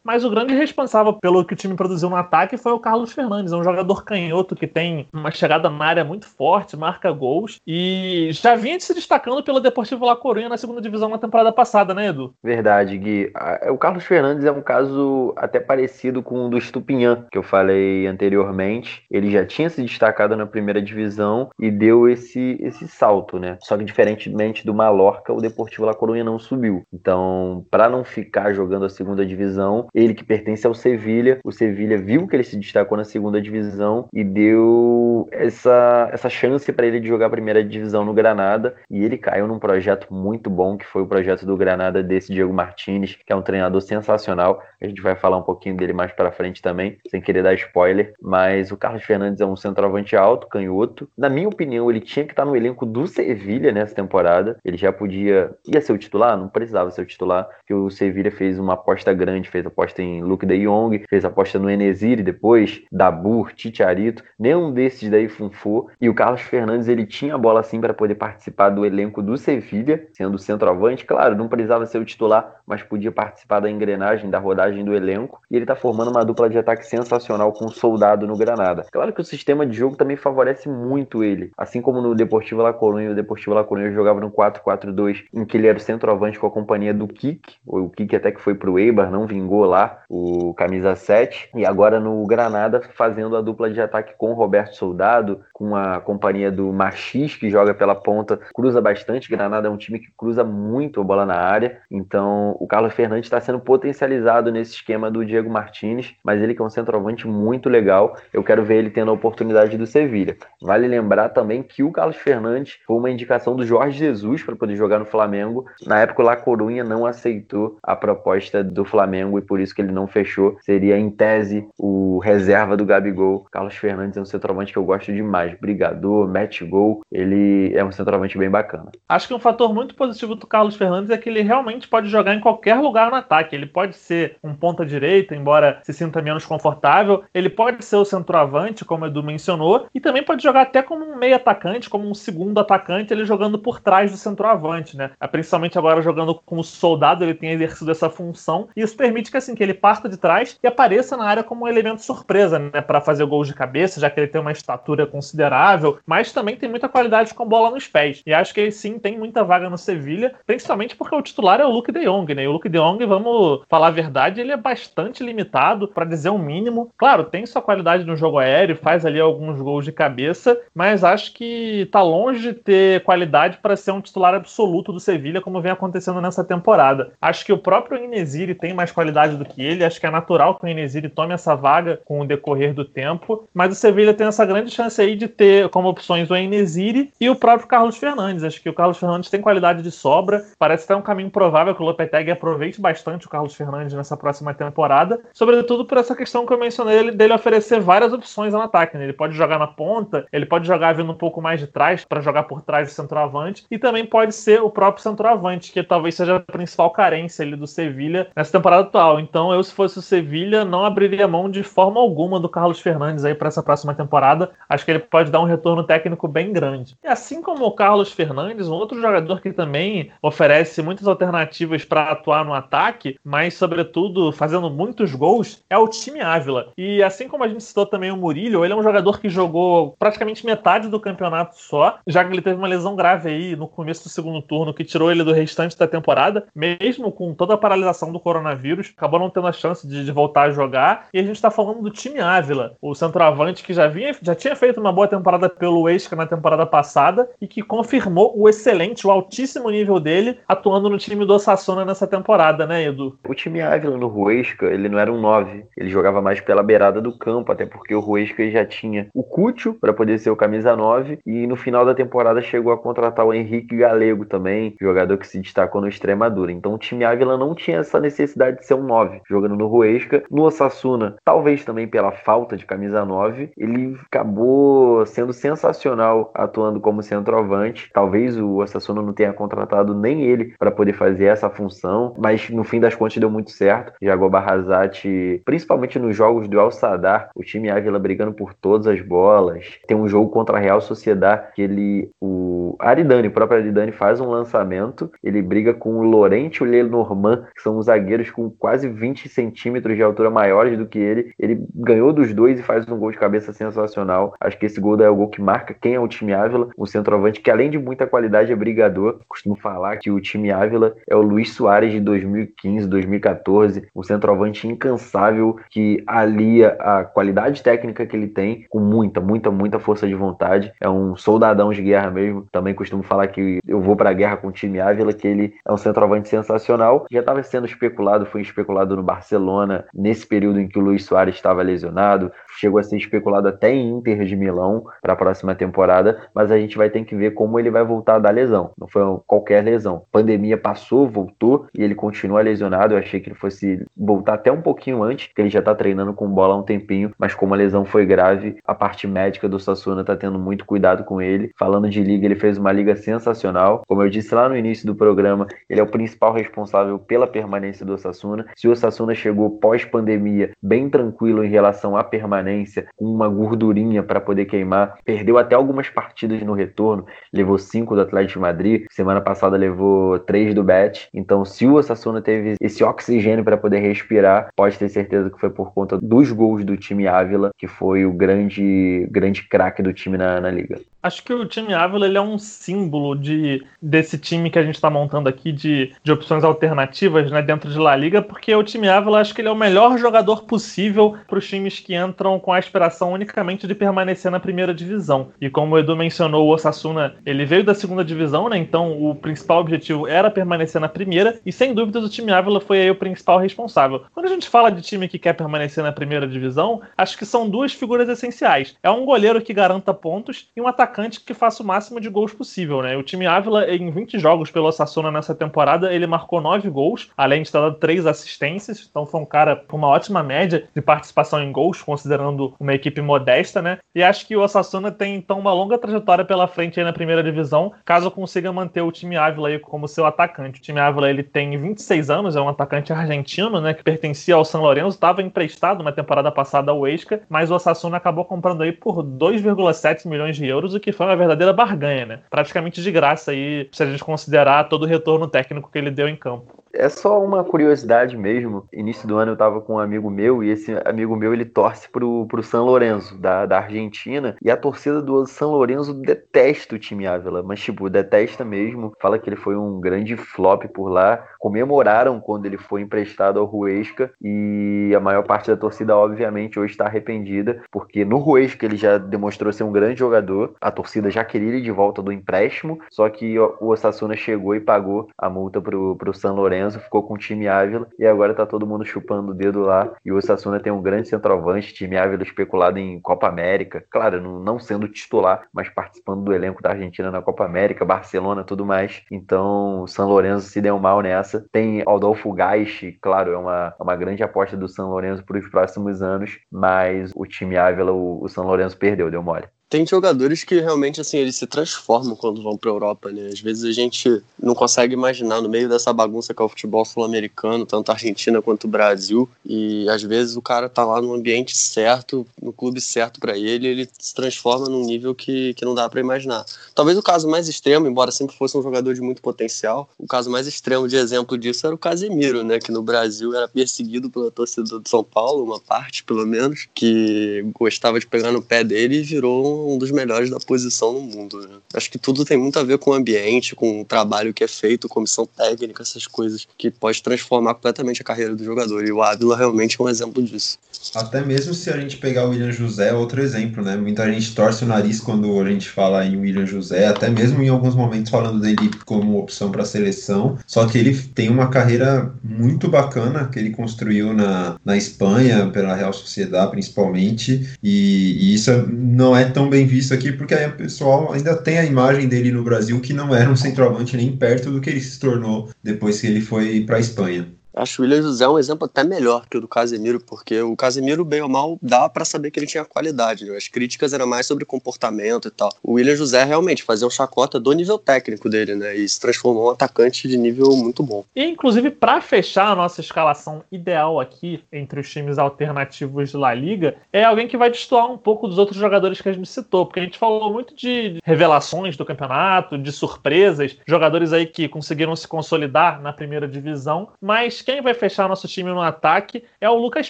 A: mas o grande responsável pelo que o time produziu no ataque foi o Carlos Fernandes, um jogador canhoto que tem uma chegada na área muito forte, marca gols e já vinha se destacando pelo Deportivo La Coruña na segunda divisão na temporada passada, né, Edu?
C: Verdade, Gui. O Carlos Fernandes é um caso até parecido com o do Stupinhan, que eu falei anteriormente. Ele já tinha se destacado na primeira divisão e deu esse, esse salto, né? Só que diferentemente do Mallorca, o Deportivo La Coruña não subiu. Então, para não ficar jogando a segunda divisão, ele que pertence ao Sevilha, o Sevilha viu que ele se destacou na segunda divisão e deu essa, essa chance para ele de jogar a primeira divisão no Granada. E ele caiu num projeto muito bom, que foi o projeto do Granada desse Diego Martinez, que é um treinador sensacional. A gente vai falar um pouquinho dele mais para frente também, sem querer dar spoiler. Mas o Carlos Fernandes é um centroavante alto, canhoto. Na minha opinião, ele tinha que estar no elenco do Sevilha nessa temporada. Ele já podia. ia ser o titular? Não precisava ser o titular, porque o Sevilla fez uma aposta grande, fez aposta em Luke de Jong, fez aposta no Enesiri depois, Dabur, Titiarito. Nenhum desses daí funfou. E o Carlos Fernandes ele tinha a bola assim para poder participar do elenco do Sevilla, sendo centroavante. Claro, não precisava ser o titular, mas podia participar da engrenagem, da rodagem do elenco. E ele está formando uma dupla de ataque sensacional com o soldado no Granada. Claro que o sistema de jogo também favorece muito ele. Assim como no Deportivo La Coruña, o Deportivo La Coruña jogava no 4-4-2, em que ele era o centroavante com a companhia do Kik, o Kik até que foi pro Eibar, não vingou lá, o camisa 7, e agora no Granada fazendo a dupla de ataque com o Roberto Soldado, com a companhia do Machis, que joga pela ponta, cruza bastante, Granada é um time que cruza muito a bola na área, então o Carlos Fernandes está sendo potencializado nesse esquema do Diego Martinez, mas ele que é um centroavante muito legal, eu quero ver ele tendo a oportunidade do Sevilha. Vale lembrar também que o Carlos Fernandes foi uma indicação do Jorge Jesus para poder jogar no Flamengo. Na época, o La Corunha não aceitou a proposta do Flamengo e por isso que ele não fechou. Seria, em tese, o reserva do Gabigol. Carlos Fernandes é um centroavante que eu gosto demais. Brigador, mete gol. Ele é um centroavante bem bacana.
A: Acho que um fator muito positivo do Carlos Fernandes é que ele realmente pode jogar em qualquer lugar no ataque. Ele pode ser um ponta direita, embora se sinta menos confortável. Ele pode ser o centroavante, como o Edu mencionou, e também pode jogar até como um meio atacante, como um segundo atacante, ele jogando por trás do centroavante, né? Principalmente agora jogando como soldado, ele tem exercido essa função, e isso permite que assim que ele parta de trás e apareça na área como um elemento surpresa, né, para fazer gols de cabeça, já que ele tem uma estatura considerável, mas também tem muita qualidade com bola nos pés. E acho que ele sim tem muita vaga no Sevilha, principalmente porque o titular é o Luke De Jong, né? E o Luke De Jong, vamos falar a verdade, ele é bastante limitado, para dizer o um mínimo. Claro, tem sua qualidade no jogo aéreo, faz ali alguns gols de cabeça, mas acho que tá longe de ter qualidade para ser um titular absoluto do Sevilha, como vem acontecendo nessa temporada. Acho que o próprio Inesiri tem mais qualidade do que ele, acho que é natural que o Inesiri tome essa vaga com o decorrer do tempo, mas o Sevilha tem essa grande chance aí de ter como opções o Inesiri e o próprio Carlos Fernandes. Acho que o Carlos Fernandes tem qualidade de sobra, parece ter um caminho provável que o Lopetegui aproveite bastante o Carlos Fernandes nessa próxima temporada, sobretudo por essa questão que eu mencionei dele oferecer várias opções no ataque. Né? Ele pode jogar na ponta, ele pode jogar vindo um pouco mais de trás para jogar por trás do centroavante e também pode ser o próprio centroavante, que talvez seja a principal carência ali do Sevilha nessa temporada atual. Então, eu se fosse o Sevilha, não abriria mão de forma alguma do Carlos Fernandes aí para essa próxima temporada. Acho que ele pode dar um retorno técnico bem grande. E assim como o Carlos Fernandes, um outro jogador que também oferece muitas alternativas para atuar no ataque, mas sobretudo fazendo muitos gols, é o time Ávila. E assim como a gente citou também o Murillo, ele é um jogador que jogou praticamente metade do campeonato só, já que ele teve uma lesão grave aí no começo do segundo turno, que tirou ele do restante da temporada, mesmo com toda a paralisação do coronavírus, acabou não tendo a chance de, de voltar a jogar. E a gente está falando do time Ávila, o centroavante que já, vinha, já tinha feito uma boa temporada pelo Huesca na temporada passada e que confirmou o excelente, o altíssimo nível dele atuando no time do Osasuna nessa temporada, né, Edu?
C: O time Ávila no Huesca, ele não era um 9, ele jogava mais pela beirada do campo, até porque o Huesca já tinha o Cúcio para poder ser o camisa 9 e no final da temporada chegou a contratar o Henrique Galego também, jogador que se destacou no Extremadura. Então o time Ávila não tinha essa necessidade de ser um 9, jogando no Huesca. No Osasuna, talvez também pela falta de camisa 9, ele acabou sendo sensacional atuando como centroavante. Talvez o Osasuna não tenha contratado nem ele para poder fazer essa função, mas no fim das contas deu muito certo. Jago Barrazati, principalmente nos jogos do El Sadar, o time Ávila brigando por todas as bolas. Tem um jogo contra a Real Sociedade que ele, o Aridane, o próprio Aridane faz um lançamento, ele briga com o Laurent e o Lenormand, que são os zagueiros com quase 20 centímetros de altura maiores do que ele. Ele ganhou dos dois e faz um gol de cabeça sensacional. Acho que esse gol é o gol que marca quem é o time Ávila, o centroavante que além de muita qualidade é brigador. Costumo falar que o time Ávila é o Luiz Soares de 2015, 2014, um centroavante incansável que alia a qualidade técnica que ele tem com muita, muita, muita força de vontade. É um soldadão de guerra mesmo. Também costumo falar que eu vou para a guerra com o time Ávila, que ele é um centroavante sensacional. Já estava sendo especulado, foi especulado no Barcelona nesse período em que o Luiz Soares estava lesionado. Chegou a ser especulado até em Inter de Milão para a próxima temporada, mas a gente vai ter que ver como ele vai voltar da lesão. Não foi qualquer lesão. A pandemia passou, voltou e ele continua lesionado. Eu achei que ele fosse voltar até um pouquinho antes, que ele já está treinando com bola há um tempinho, mas como a lesão foi grave, a parte médica do Sassuna está tendo muito cuidado com ele. Falando de liga, ele fez uma liga sensacional. Como eu disse lá no início do programa, ele é o principal responsável pela permanência do Sassuna. Se o Sassuna chegou pós-pandemia bem tranquilo em relação à permanência, com uma gordurinha para poder queimar, perdeu até algumas partidas no retorno, levou cinco do Atlético de Madrid, semana passada levou três do Bet. Então, se o Sassuna teve esse oxigênio para poder respirar, pode ter certeza que foi por conta dos gols do time Ávila, que foi o grande, grande craque do time na, na liga.
A: Acho que o time Ávila ele é um símbolo de, desse time que a gente está montando aqui de, de opções alternativas né, dentro de La Liga, porque o time Ávila acho que ele é o melhor jogador possível para os times que entram com a aspiração unicamente de permanecer na primeira divisão. E como o Edu mencionou, o Osasuna ele veio da segunda divisão, né? Então o principal objetivo era permanecer na primeira, e sem dúvidas o time Ávila foi aí o principal responsável. Quando a gente fala de time que quer permanecer na primeira divisão, acho que são duas figuras essenciais. É um goleiro que garanta pontos e um atacante atacante que faça o máximo de gols possível, né? O time Ávila, em 20 jogos pelo Osasuna nessa temporada, ele marcou 9 gols, além de ter dado 3 assistências, então foi um cara com uma ótima média de participação em gols, considerando uma equipe modesta, né? E acho que o Osasuna tem então uma longa trajetória pela frente aí na primeira divisão, caso consiga manter o time Ávila aí como seu atacante. O time Ávila ele tem 26 anos, é um atacante argentino, né, que pertencia ao São Lourenço, estava emprestado na temporada passada ao Esca, mas o Osasuna acabou comprando aí por 2,7 milhões de euros, o que foi uma verdadeira barganha, né? Praticamente de graça aí, se a gente considerar todo o retorno técnico que ele deu em campo.
C: É só uma curiosidade mesmo. Início do ano eu tava com um amigo meu e esse amigo meu ele torce pro, pro San Lorenzo, da, da Argentina. E a torcida do San Lorenzo detesta o time Ávila, mas tipo, detesta mesmo. Fala que ele foi um grande flop por lá. Comemoraram quando ele foi emprestado ao Ruesca e a maior parte da torcida, obviamente, hoje está arrependida, porque no Ruesca ele já demonstrou ser um grande jogador. A torcida já queria ele de volta do empréstimo, só que o Osasuna chegou e pagou a multa pro, pro San Lorenzo Ficou com o time Ávila e agora tá todo mundo chupando o dedo lá. E o Osasuna tem um grande centroavante, time Ávila especulado em Copa América. Claro, não sendo titular, mas participando do elenco da Argentina na Copa América, Barcelona, tudo mais. Então, o San Lorenzo se deu mal nessa. Tem Aldolfo Gais, claro, é uma, uma grande aposta do San Lorenzo para os próximos anos, mas o time Ávila, o, o San Lorenzo perdeu, deu mole
D: tem jogadores que realmente assim eles se transformam quando vão para a Europa, né? Às vezes a gente não consegue imaginar no meio dessa bagunça que é o futebol sul-americano, tanto a Argentina quanto o Brasil, e às vezes o cara tá lá no ambiente certo, no clube certo para ele, ele se transforma num nível que, que não dá para imaginar. Talvez o caso mais extremo, embora sempre fosse um jogador de muito potencial, o caso mais extremo de exemplo disso era o Casemiro, né? Que no Brasil era perseguido pela torcida do São Paulo, uma parte pelo menos, que gostava de pegar no pé dele e virou um dos melhores da posição no mundo. Né? Acho que tudo tem muito a ver com o ambiente, com o trabalho que é feito, comissão técnica, essas coisas que pode transformar completamente a carreira do jogador. E o Ávila realmente é um exemplo disso.
B: Até mesmo se a gente pegar o William José, é outro exemplo, né? Muita gente torce o nariz quando a gente fala em William José, até mesmo em alguns momentos falando dele como opção para a seleção. Só que ele tem uma carreira muito bacana que ele construiu na, na Espanha, pela Real Sociedade principalmente, e, e isso não é tão bem visto aqui, porque aí o pessoal ainda tem a imagem dele no Brasil que não era um centroavante nem perto do que ele se tornou depois que ele foi para a Espanha.
D: Acho o William José um exemplo até melhor que o do Casemiro, porque o Casemiro, bem ou mal, dá para saber que ele tinha qualidade. Né? As críticas eram mais sobre comportamento e tal. O William José realmente fazia um chacota do nível técnico dele, né? E se transformou em um atacante de nível muito bom.
A: E, inclusive, para fechar a nossa escalação ideal aqui, entre os times alternativos de La Liga, é alguém que vai destoar um pouco dos outros jogadores que a gente citou, porque a gente falou muito de revelações do campeonato, de surpresas, jogadores aí que conseguiram se consolidar na primeira divisão, mas quem vai fechar nosso time no ataque é o Lucas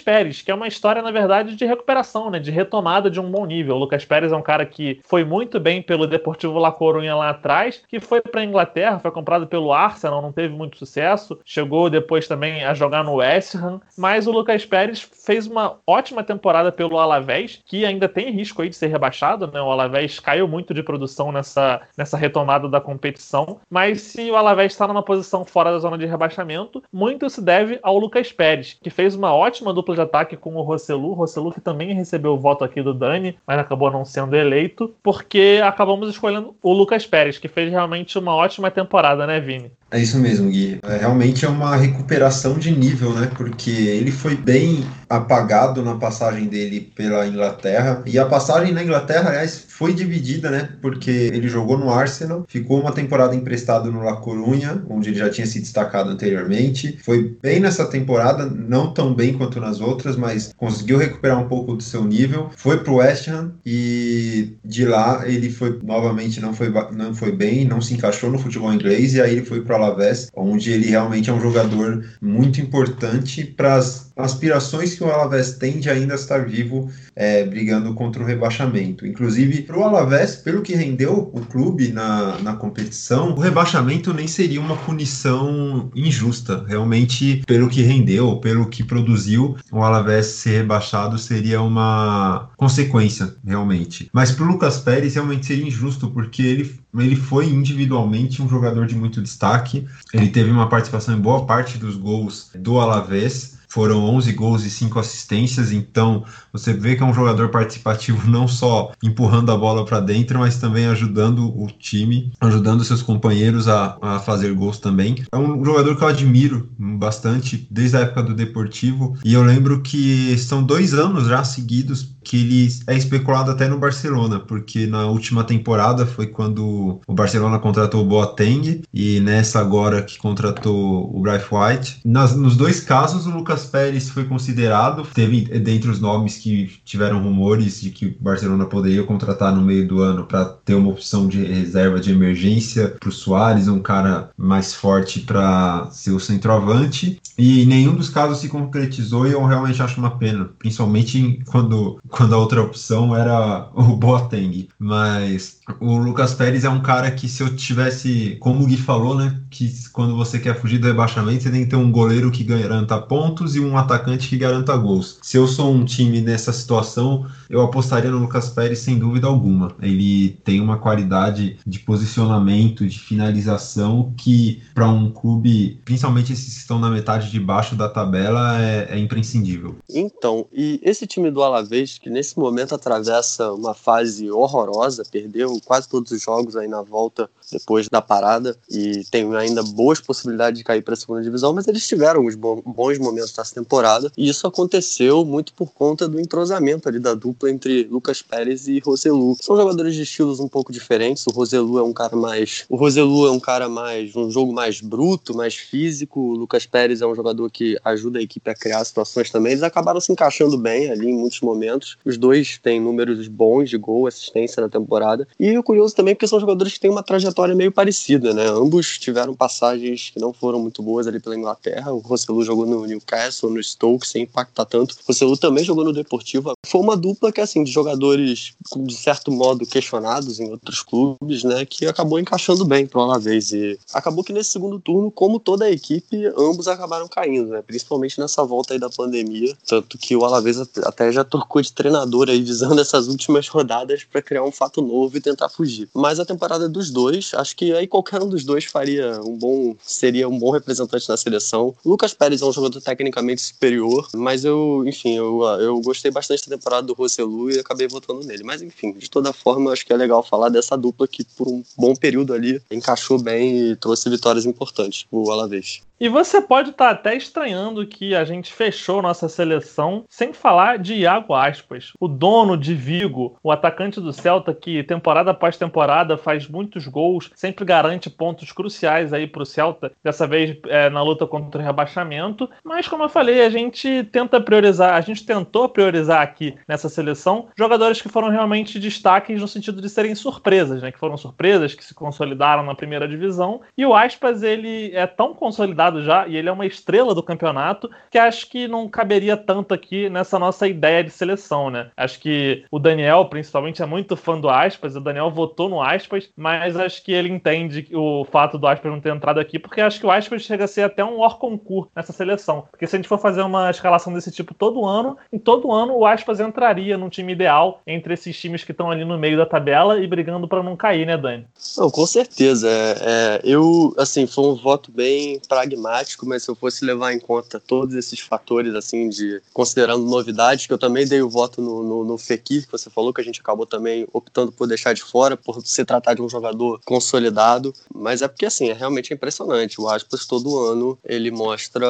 A: Pérez, que é uma história, na verdade, de recuperação, né? De retomada de um bom nível. O Lucas Pérez é um cara que foi muito bem pelo Deportivo La Coruña lá atrás, que foi para a Inglaterra, foi comprado pelo Arsenal, não teve muito sucesso. Chegou depois também a jogar no West Ham, mas o Lucas Pérez fez uma ótima temporada pelo Alavés, que ainda tem risco aí de ser rebaixado, né? O Alavés caiu muito de produção nessa, nessa retomada da competição, mas se o Alavés está numa posição fora da zona de rebaixamento, muito se deve ao Lucas Pérez, que fez uma ótima dupla de ataque com o Rossellu. Rossellu que também recebeu o voto aqui do Dani, mas acabou não sendo eleito, porque acabamos escolhendo o Lucas Pérez, que fez realmente uma ótima temporada, né, Vini?
B: É isso mesmo, Gui. É, realmente é uma recuperação de nível, né? Porque ele foi bem apagado na passagem dele pela Inglaterra. E a passagem na Inglaterra, aliás, foi dividida, né? Porque ele jogou no Arsenal, ficou uma temporada emprestado no La Coruña, onde ele já tinha se destacado anteriormente. Foi bem nessa temporada, não tão bem quanto nas outras, mas conseguiu recuperar um pouco do seu nível. Foi pro West Ham e de lá ele foi novamente não foi, não foi bem, não se encaixou no futebol inglês e aí ele foi para Alavés, onde ele realmente é um jogador muito importante para as aspirações que o Alavés tem de ainda estar vivo é, brigando contra o rebaixamento. Inclusive, para o Alavés, pelo que rendeu o clube na, na competição, o rebaixamento nem seria uma punição injusta. Realmente, pelo que rendeu, pelo que produziu, o Alavés ser rebaixado seria uma consequência, realmente. Mas para o Lucas Pérez, realmente seria injusto, porque ele ele foi individualmente um jogador de muito destaque. Ele teve uma participação em boa parte dos gols do Alavés foram 11 gols e 5 assistências, então você vê que é um jogador participativo não só empurrando a bola para dentro, mas também ajudando o time, ajudando seus companheiros a, a fazer gols também. É um jogador que eu admiro bastante desde a época do Deportivo, e eu lembro que são dois anos já seguidos que ele é especulado até no Barcelona, porque na última temporada foi quando o Barcelona contratou o Boateng e nessa agora que contratou o Bryce White. Nas, nos dois casos, o Lucas Pérez foi considerado, teve dentre os nomes que tiveram rumores de que o Barcelona poderia contratar no meio do ano para ter uma opção de reserva de emergência para o Soares, um cara mais forte para ser o centroavante. E nenhum dos casos se concretizou e eu realmente acho uma pena, principalmente quando quando a outra opção era o Boateng. Mas o Lucas Pérez é um cara que se eu tivesse, como o Gui falou, né, que quando você quer fugir do rebaixamento, você tem que ter um goleiro que garanta pontos e um atacante que garanta gols. Se eu sou um time nessa situação, eu apostaria no Lucas Pérez sem dúvida alguma. Ele tem uma qualidade de posicionamento, de finalização que para um clube, principalmente esses que estão na metade de baixo da tabela, é, é imprescindível.
D: Então, e esse time do Alavés que nesse momento atravessa uma fase horrorosa, perdeu quase todos os jogos aí na volta depois da parada e tem ainda boas possibilidades de cair para a segunda divisão, mas eles tiveram uns bons momentos nessa temporada e isso aconteceu muito por conta do entrosamento ali da dupla entre Lucas Pérez e Roselu. São jogadores de estilos um pouco diferentes. O Roselu é um cara mais, o Roselu é um cara mais um jogo mais bruto, mais físico. O Lucas Pérez é um jogador que ajuda a equipe a criar situações também. Eles acabaram se encaixando bem ali em muitos momentos. Os dois têm números bons de gol, assistência na temporada. E o curioso também é porque são jogadores que têm uma trajetória meio parecida, né? Ambos tiveram passagens que não foram muito boas ali pela Inglaterra. O Roselu jogou no Newcastle, no Stoke, sem impactar tanto. O Roselu também jogou no Deportivo. Foi uma dupla que, assim, de jogadores, de certo modo, questionados em outros clubes, né? Que acabou encaixando bem pro Alavés. E acabou que nesse segundo turno, como toda a equipe, ambos acabaram caindo, né? Principalmente nessa volta aí da pandemia. Tanto que o Alavés até já trocou de treinador aí, visando essas últimas rodadas para criar um fato novo e tentar fugir. Mas a temporada dos dois, acho que aí qualquer um dos dois faria um bom, seria um bom representante na seleção. O Lucas Pérez é um jogador tecnicamente superior, mas eu, enfim, eu, eu gostei bastante da temporada do Roselu e acabei votando nele. Mas enfim, de toda forma, acho que é legal falar dessa dupla que por um bom período ali encaixou bem e trouxe vitórias importantes pro Alavés.
A: E você pode estar tá até estranhando que a gente fechou nossa seleção sem falar de Iago Aspas, o dono de Vigo, o atacante do Celta que temporada após temporada faz muitos gols, sempre garante pontos cruciais aí para o Celta, dessa vez é, na luta contra o rebaixamento. Mas como eu falei, a gente tenta priorizar, a gente tentou priorizar aqui nessa seleção jogadores que foram realmente destaques no sentido de serem surpresas, né? Que foram surpresas, que se consolidaram na primeira divisão. E o Aspas ele é tão consolidado já e ele é uma estrela do campeonato que acho que não caberia tanto aqui nessa nossa ideia de seleção, né? Acho que o Daniel, principalmente, é muito fã do Aspas, o Daniel votou no Aspas, mas acho que ele entende o fato do Aspas não ter entrado aqui, porque acho que o Aspas chega a ser até um hors concurso nessa seleção. Porque se a gente for fazer uma escalação desse tipo todo ano, em todo ano o Aspas entraria num time ideal entre esses times que estão ali no meio da tabela e brigando para não cair, né, Dani?
D: Não, com certeza. É, é, eu, assim, foi um voto bem pragmático, mas se eu fosse levar em conta todos esses fatores, assim, de considerando novidades, que eu também dei o voto no, no, no Fekir, que você falou, que a gente acabou também optando por deixar de fora, por se tratar de um jogador consolidado, mas é porque, assim, é realmente impressionante. O Aspas, todo ano, ele mostra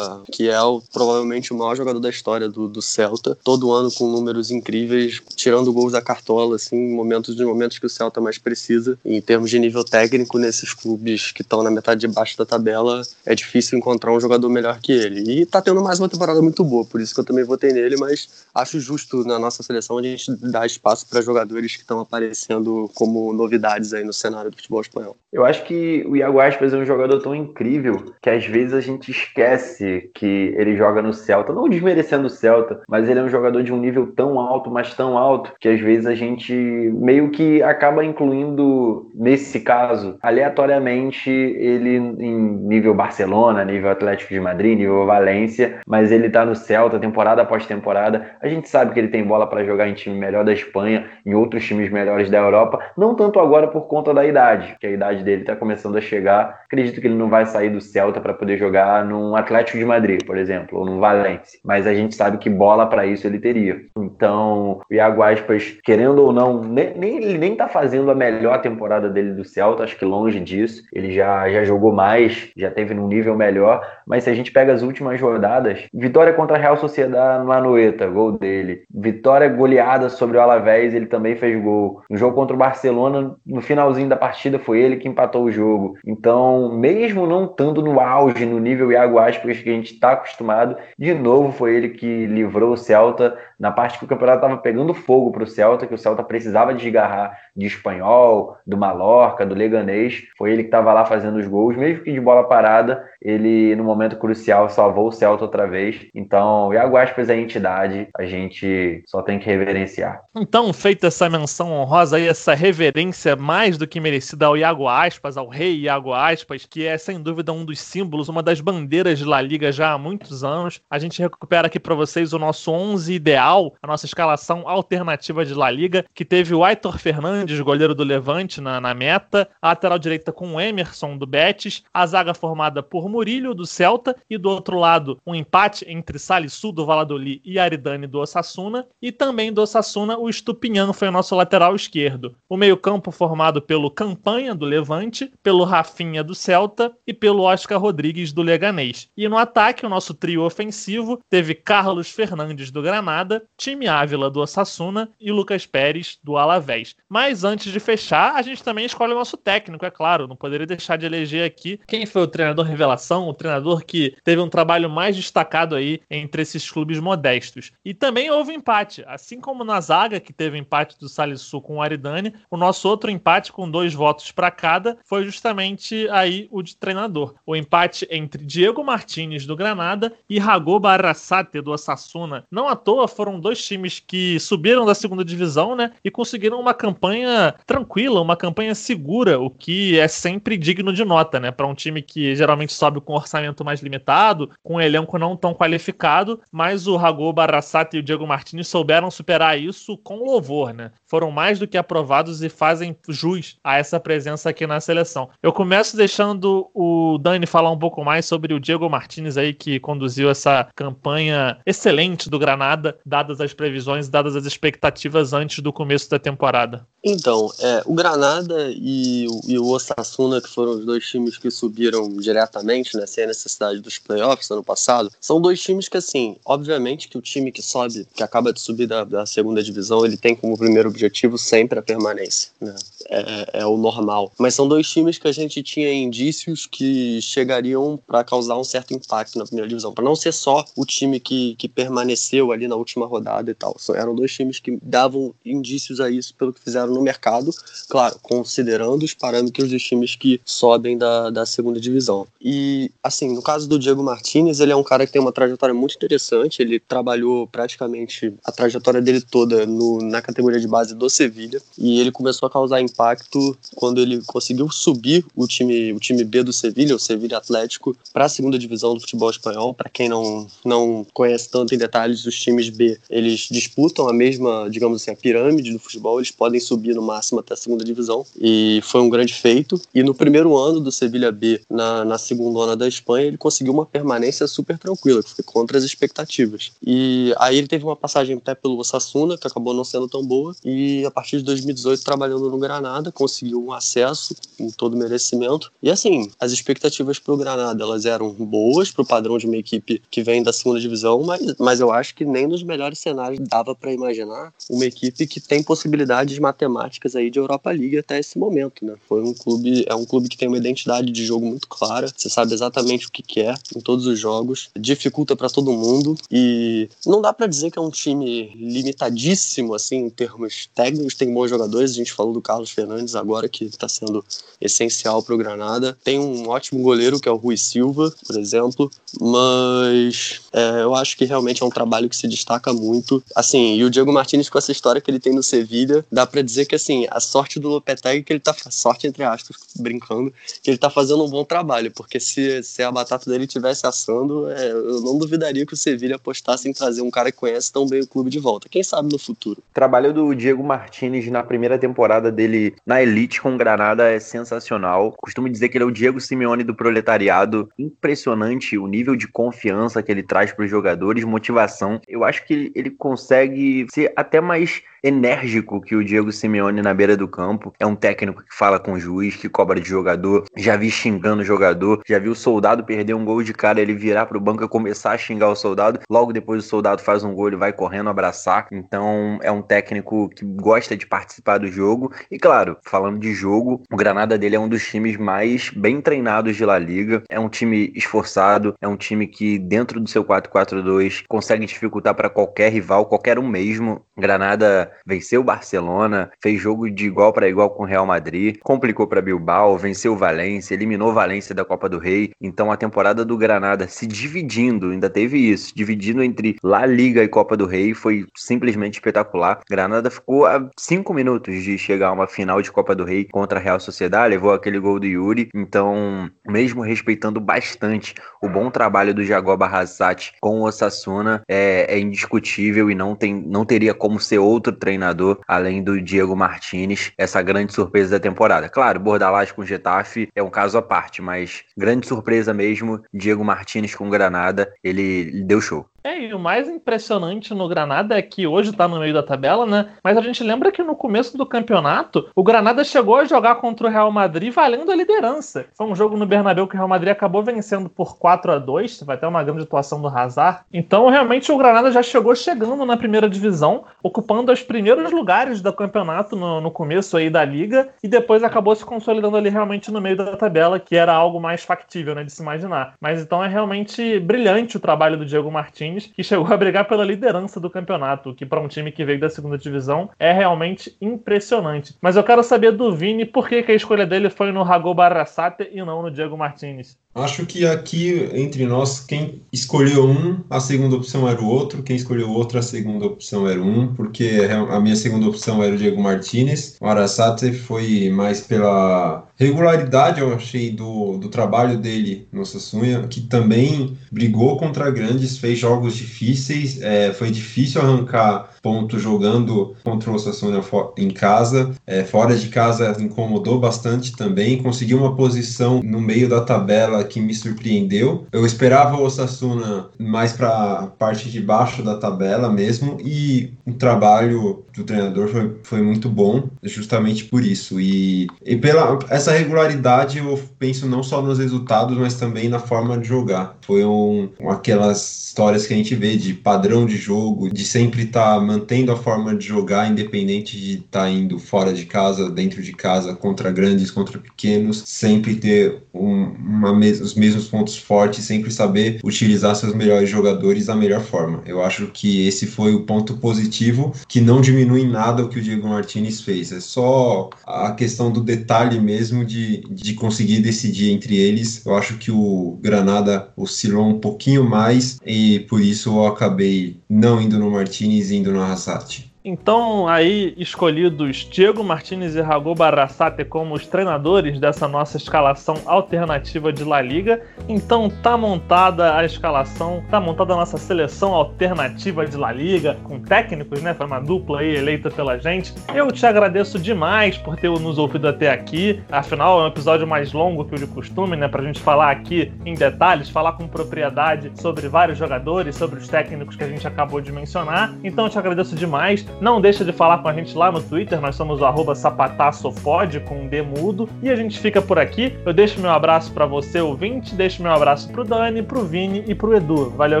D: que é o, provavelmente o maior jogador da história do, do Celta, todo ano com números incríveis, tirando gols da cartola, assim, momentos, de momentos que o Celta mais precisa. em termos de nível técnico, nesses clubes que estão na metade de baixo da tabela, é difícil encontrar um jogador melhor que ele. E tá tendo mais uma temporada muito boa, por isso que eu também votei nele, mas acho justo na nossa seleção a gente dar espaço para jogadores que estão aparecendo como novidades aí no cenário do futebol espanhol.
C: Eu acho que o Iago Aspas é um jogador tão incrível que às vezes a gente esquece que ele joga no Celta, não desmerecendo o Celta, mas ele é um jogador de um nível tão alto, mas tão alto, que às vezes a gente meio que acaba incluindo, nesse caso, aleatoriamente, ele em nível Barcelona, nível Atlético de Madrid, nível Valência, mas ele tá no Celta temporada após temporada. A gente sabe que ele tem bola para jogar em time melhor da Espanha, em outros times melhores da Europa, não tanto agora por conta da idade, que a idade dele está começando a chegar. Acredito que ele não vai sair do Celta para poder jogar num Atlético de Madrid, por exemplo, ou num Valência, mas a gente sabe que bola para isso ele teria. Então, o Iago Aspas, querendo ou não, nem, nem, ele nem tá fazendo a melhor temporada dele do Celta, acho que longe disso. Ele já, já jogou mais, já teve num nível melhor, mas se a gente pega as últimas rodadas, vitória contra a Real Sociedade no Anoeta, gol dele. Vitória goleada sobre o Alavés, ele também fez gol. No jogo contra o Barcelona, no finalzinho da partida, foi ele que empatou o jogo. Então, mesmo não estando no auge, no nível Iago Aspas que a gente está acostumado, de novo foi ele que livrou o Celta na parte que o campeonato estava pegando fogo para o Celta, que o Celta precisava desgarrar de espanhol, do Mallorca, do Leganês. Foi ele que estava lá fazendo os gols, mesmo que de bola parada, ele no momento crucial salvou o Celta outra vez. Então, Iago Aspas é entidade, a gente só tem que reverenciar.
A: Então, feita essa menção honrosa aí, essa reverência mais do que merecida ao Iago Aspas, ao rei Iago Aspas, que é sem dúvida um dos símbolos, uma das bandeiras de La Liga já há muitos anos. A gente recupera aqui para vocês o nosso 11 ideal, a nossa escalação alternativa de La Liga, que teve o Aitor Fernandes, goleiro do Levante, na, na meta, a lateral direita com o Emerson, do Betis, a zaga formada por Murilho, do Celta, e do outro lado, um empate entre Salisu, do Valladolid, e Aridane, do Osasuna, e também do Osasuna, o Estupinhan foi o nosso lateral esquerdo. O meio-campo formado pelo Campanha, do Levante, pelo Rafinha, do Celta, e pelo Oscar Rodrigues, do Leganês. E no ataque, o nosso trio ofensivo teve Carlos Fernandes, do Granada, Time Ávila, do Osasuna, e Lucas Pérez, do Alavés. Mas antes de fechar, a gente também escolhe o nosso técnico, é claro. Não poderia deixar de eleger aqui quem foi o treinador revelação, o treinador que teve um trabalho mais destacado aí entre esses clubes modestos. E também houve empate, assim como na zaga, que teve empate do Salisu com o Aridane, o nosso outro empate com dois votos para cada foi justamente aí o de treinador. O empate entre Diego Martinez do Granada e Rago Barrasate do Osasuna. Não à toa foram dois times que subiram da segunda divisão, né, e conseguiram uma campanha tranquila, uma campanha segura, o que é sempre digno de nota, né, para um time que geralmente sobe com orçamento mais limitado, com um elenco não tão qualificado, mas o Rago Barrasate e o Diego Martins souberam superar isso com louvor, né? Foram mais do que aprovados e fazem jus a essa presença aqui na seleção. Eu começo deixando o Dani falar um pouco mais sobre o Diego Martins aí que conduziu essa campanha excelente do Granada, dadas as previsões, dadas as expectativas antes do começo da temporada.
D: Então, é, o Granada e o, e o Osasuna, que foram os dois times que subiram diretamente, né, sem a necessidade dos playoffs ano passado, são dois times que, assim, obviamente que o time que sobe, que acaba de subir da, da segunda divisão, ele tem como primeiro objetivo sempre a permanência, né? É, é, o normal. Mas são dois times que a gente tinha indícios que chegariam para causar um certo impacto na primeira divisão, para não ser só o time que, que permaneceu ali na última rodada e tal. Eram dois times que davam indícios a isso pelo que fizeram no mercado, claro, considerando os parâmetros dos times que sobem da, da segunda divisão. E, assim, no caso do Diego Martinez, ele é um cara que tem uma trajetória muito interessante, ele trabalhou praticamente a trajetória dele toda no, na categoria de base do Sevilha, e ele começou a causar impacto quando ele conseguiu subir o time, o time B do Sevilha, o Sevilha Atlético, para a segunda divisão do futebol espanhol. Para quem não, não conhece tanto em detalhes, os times B, eles disputam a mesma, digamos assim, a pirâmide do futebol, eles podem subir subir no máximo até a segunda divisão. E foi um grande feito. E no primeiro ano do Sevilha B, na, na segunda onda da Espanha, ele conseguiu uma permanência super tranquila, que foi contra as expectativas. E aí ele teve uma passagem até pelo Osasuna, que acabou não sendo tão boa. E a partir de 2018, trabalhando no Granada, conseguiu um acesso em todo merecimento. E assim, as expectativas para o Granada elas eram boas para o padrão de uma equipe que vem da segunda divisão, mas, mas eu acho que nem nos melhores cenários dava para imaginar uma equipe que tem possibilidades matemáticas matemáticas aí de Europa League até esse momento, né? Foi um clube, é um clube que tem uma identidade de jogo muito clara, você sabe exatamente o que quer em todos os jogos, dificulta para todo mundo. E não dá para dizer que é um time limitadíssimo assim em termos técnicos, tem bons jogadores, a gente falou do Carlos Fernandes agora que está sendo essencial para o Granada, tem um ótimo goleiro que é o Rui Silva, por exemplo, mas é, eu acho que realmente é um trabalho que se destaca muito, assim, e o Diego Martins com essa história que ele tem no Sevilha, dá para dizer dizer que assim, a sorte do Lopetegui é que ele tá. Sorte entre aspas, brincando, que ele tá fazendo um bom trabalho, porque se, se a batata dele tivesse assando, é, eu não duvidaria que o Sevilha apostasse em trazer um cara que conhece tão bem o clube de volta. Quem sabe no futuro.
C: O trabalho do Diego Martinez na primeira temporada dele na Elite com Granada é sensacional. Costumo dizer que ele é o Diego Simeone do proletariado. Impressionante o nível de confiança que ele traz para os jogadores, motivação. Eu acho que ele consegue ser até mais enérgico que o Diego Simeone na beira do campo. É um técnico que fala com o juiz, que cobra de jogador. Já vi xingando o jogador, já vi o soldado perder um gol de cara, ele virar pro banco e começar a xingar o soldado. Logo depois o soldado faz um gol, ele vai correndo abraçar. Então é um técnico que gosta de participar do jogo. E claro, falando de jogo, o Granada dele é um dos times mais bem treinados de La Liga. É um time esforçado, é um time que dentro do seu 4-4-2 consegue dificultar para qualquer rival, qualquer um mesmo. Granada venceu o Barcelona, fez jogo de igual para igual com o Real Madrid, complicou para Bilbao, venceu o Valência, eliminou o Valência da Copa do Rei. Então a temporada do Granada se dividindo, ainda teve isso, dividindo entre La Liga e Copa do Rei, foi simplesmente espetacular. Granada ficou a cinco minutos de chegar a uma final de Copa do Rei contra a Real Sociedade, levou aquele gol do Yuri. Então, mesmo respeitando bastante o bom trabalho do Jaguar Barrasat com o Osasuna, é, é indiscutível e não, tem, não teria como ser outro treinador, além do Diego Martinez, essa grande surpresa da temporada. Claro, Bordalás com Getafe é um caso à parte, mas grande surpresa mesmo, Diego Martinez com Granada, ele deu show.
A: É, e o mais impressionante no Granada é que hoje tá no meio da tabela, né? Mas a gente lembra que no começo do campeonato, o Granada chegou a jogar contra o Real Madrid valendo a liderança. Foi um jogo no Bernabéu que o Real Madrid acabou vencendo por 4 a 2 vai ter uma grande atuação do Hazard. Então, realmente, o Granada já chegou chegando na primeira divisão, ocupando os primeiros lugares do campeonato no, no começo aí da liga, e depois acabou se consolidando ali realmente no meio da tabela, que era algo mais factível, né, de se imaginar. Mas então é realmente brilhante o trabalho do Diego Martins times que chegou a brigar pela liderança do campeonato, que para um time que veio da segunda divisão é realmente impressionante. Mas eu quero saber do Vini por que, que a escolha dele foi no Rago Barrasate e não no Diego Martinez.
B: Acho que aqui entre nós, quem escolheu um, a segunda opção era o outro, quem escolheu o outro, a segunda opção era um, porque a minha segunda opção era o Diego Martinez. O Arasate foi mais pela regularidade, eu achei, do, do trabalho dele no Sassunha, que também brigou contra grandes, fez jogos difíceis, é, foi difícil arrancar ponto jogando contra o Sassuolo em casa. É, fora de casa incomodou bastante também, conseguiu uma posição no meio da tabela que me surpreendeu. Eu esperava o Osasuna mais para a parte de baixo da tabela mesmo e o trabalho do treinador foi, foi muito bom, justamente por isso. E, e pela essa regularidade eu penso não só nos resultados, mas também na forma de jogar. Foi um, aquelas histórias que a gente vê de padrão de jogo, de sempre estar tá mantendo a forma de jogar, independente de estar tá indo fora de casa, dentro de casa, contra grandes, contra pequenos, sempre ter um, uma mes os mesmos pontos fortes, sempre saber utilizar seus melhores jogadores da melhor forma. Eu acho que esse foi o ponto positivo, que não diminui em nada o que o Diego Martinez fez. É só a questão do detalhe mesmo de, de conseguir decidir entre eles. Eu acho que o Granada oscilou um pouquinho mais e por isso eu acabei não indo no Martinez indo no Arrasate.
A: Então, aí escolhidos Diego Martinez e Rago Barrasate como os treinadores dessa nossa escalação alternativa de La Liga. Então, tá montada a escalação, tá montada a nossa seleção alternativa de La Liga, com técnicos, né? Foi uma dupla aí eleita pela gente. Eu te agradeço demais por ter nos ouvido até aqui. Afinal, é um episódio mais longo que o de costume, né? Pra gente falar aqui em detalhes, falar com propriedade sobre vários jogadores, sobre os técnicos que a gente acabou de mencionar. Então, eu te agradeço demais. Não deixa de falar com a gente lá no Twitter, nós somos o arroba sapataçopod com um D mudo. E a gente fica por aqui. Eu deixo meu abraço para você, ouvinte, deixo meu abraço pro Dani, pro Vini e pro Edu. Valeu,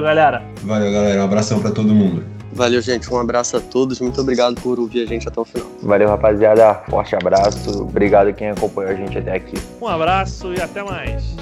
A: galera.
B: Valeu, galera. Um abração para todo mundo.
D: Valeu, gente. Um abraço a todos. Muito obrigado por ouvir a gente até o final.
C: Valeu, rapaziada. Forte abraço. Obrigado quem acompanhou a gente até aqui.
A: Um abraço e até mais.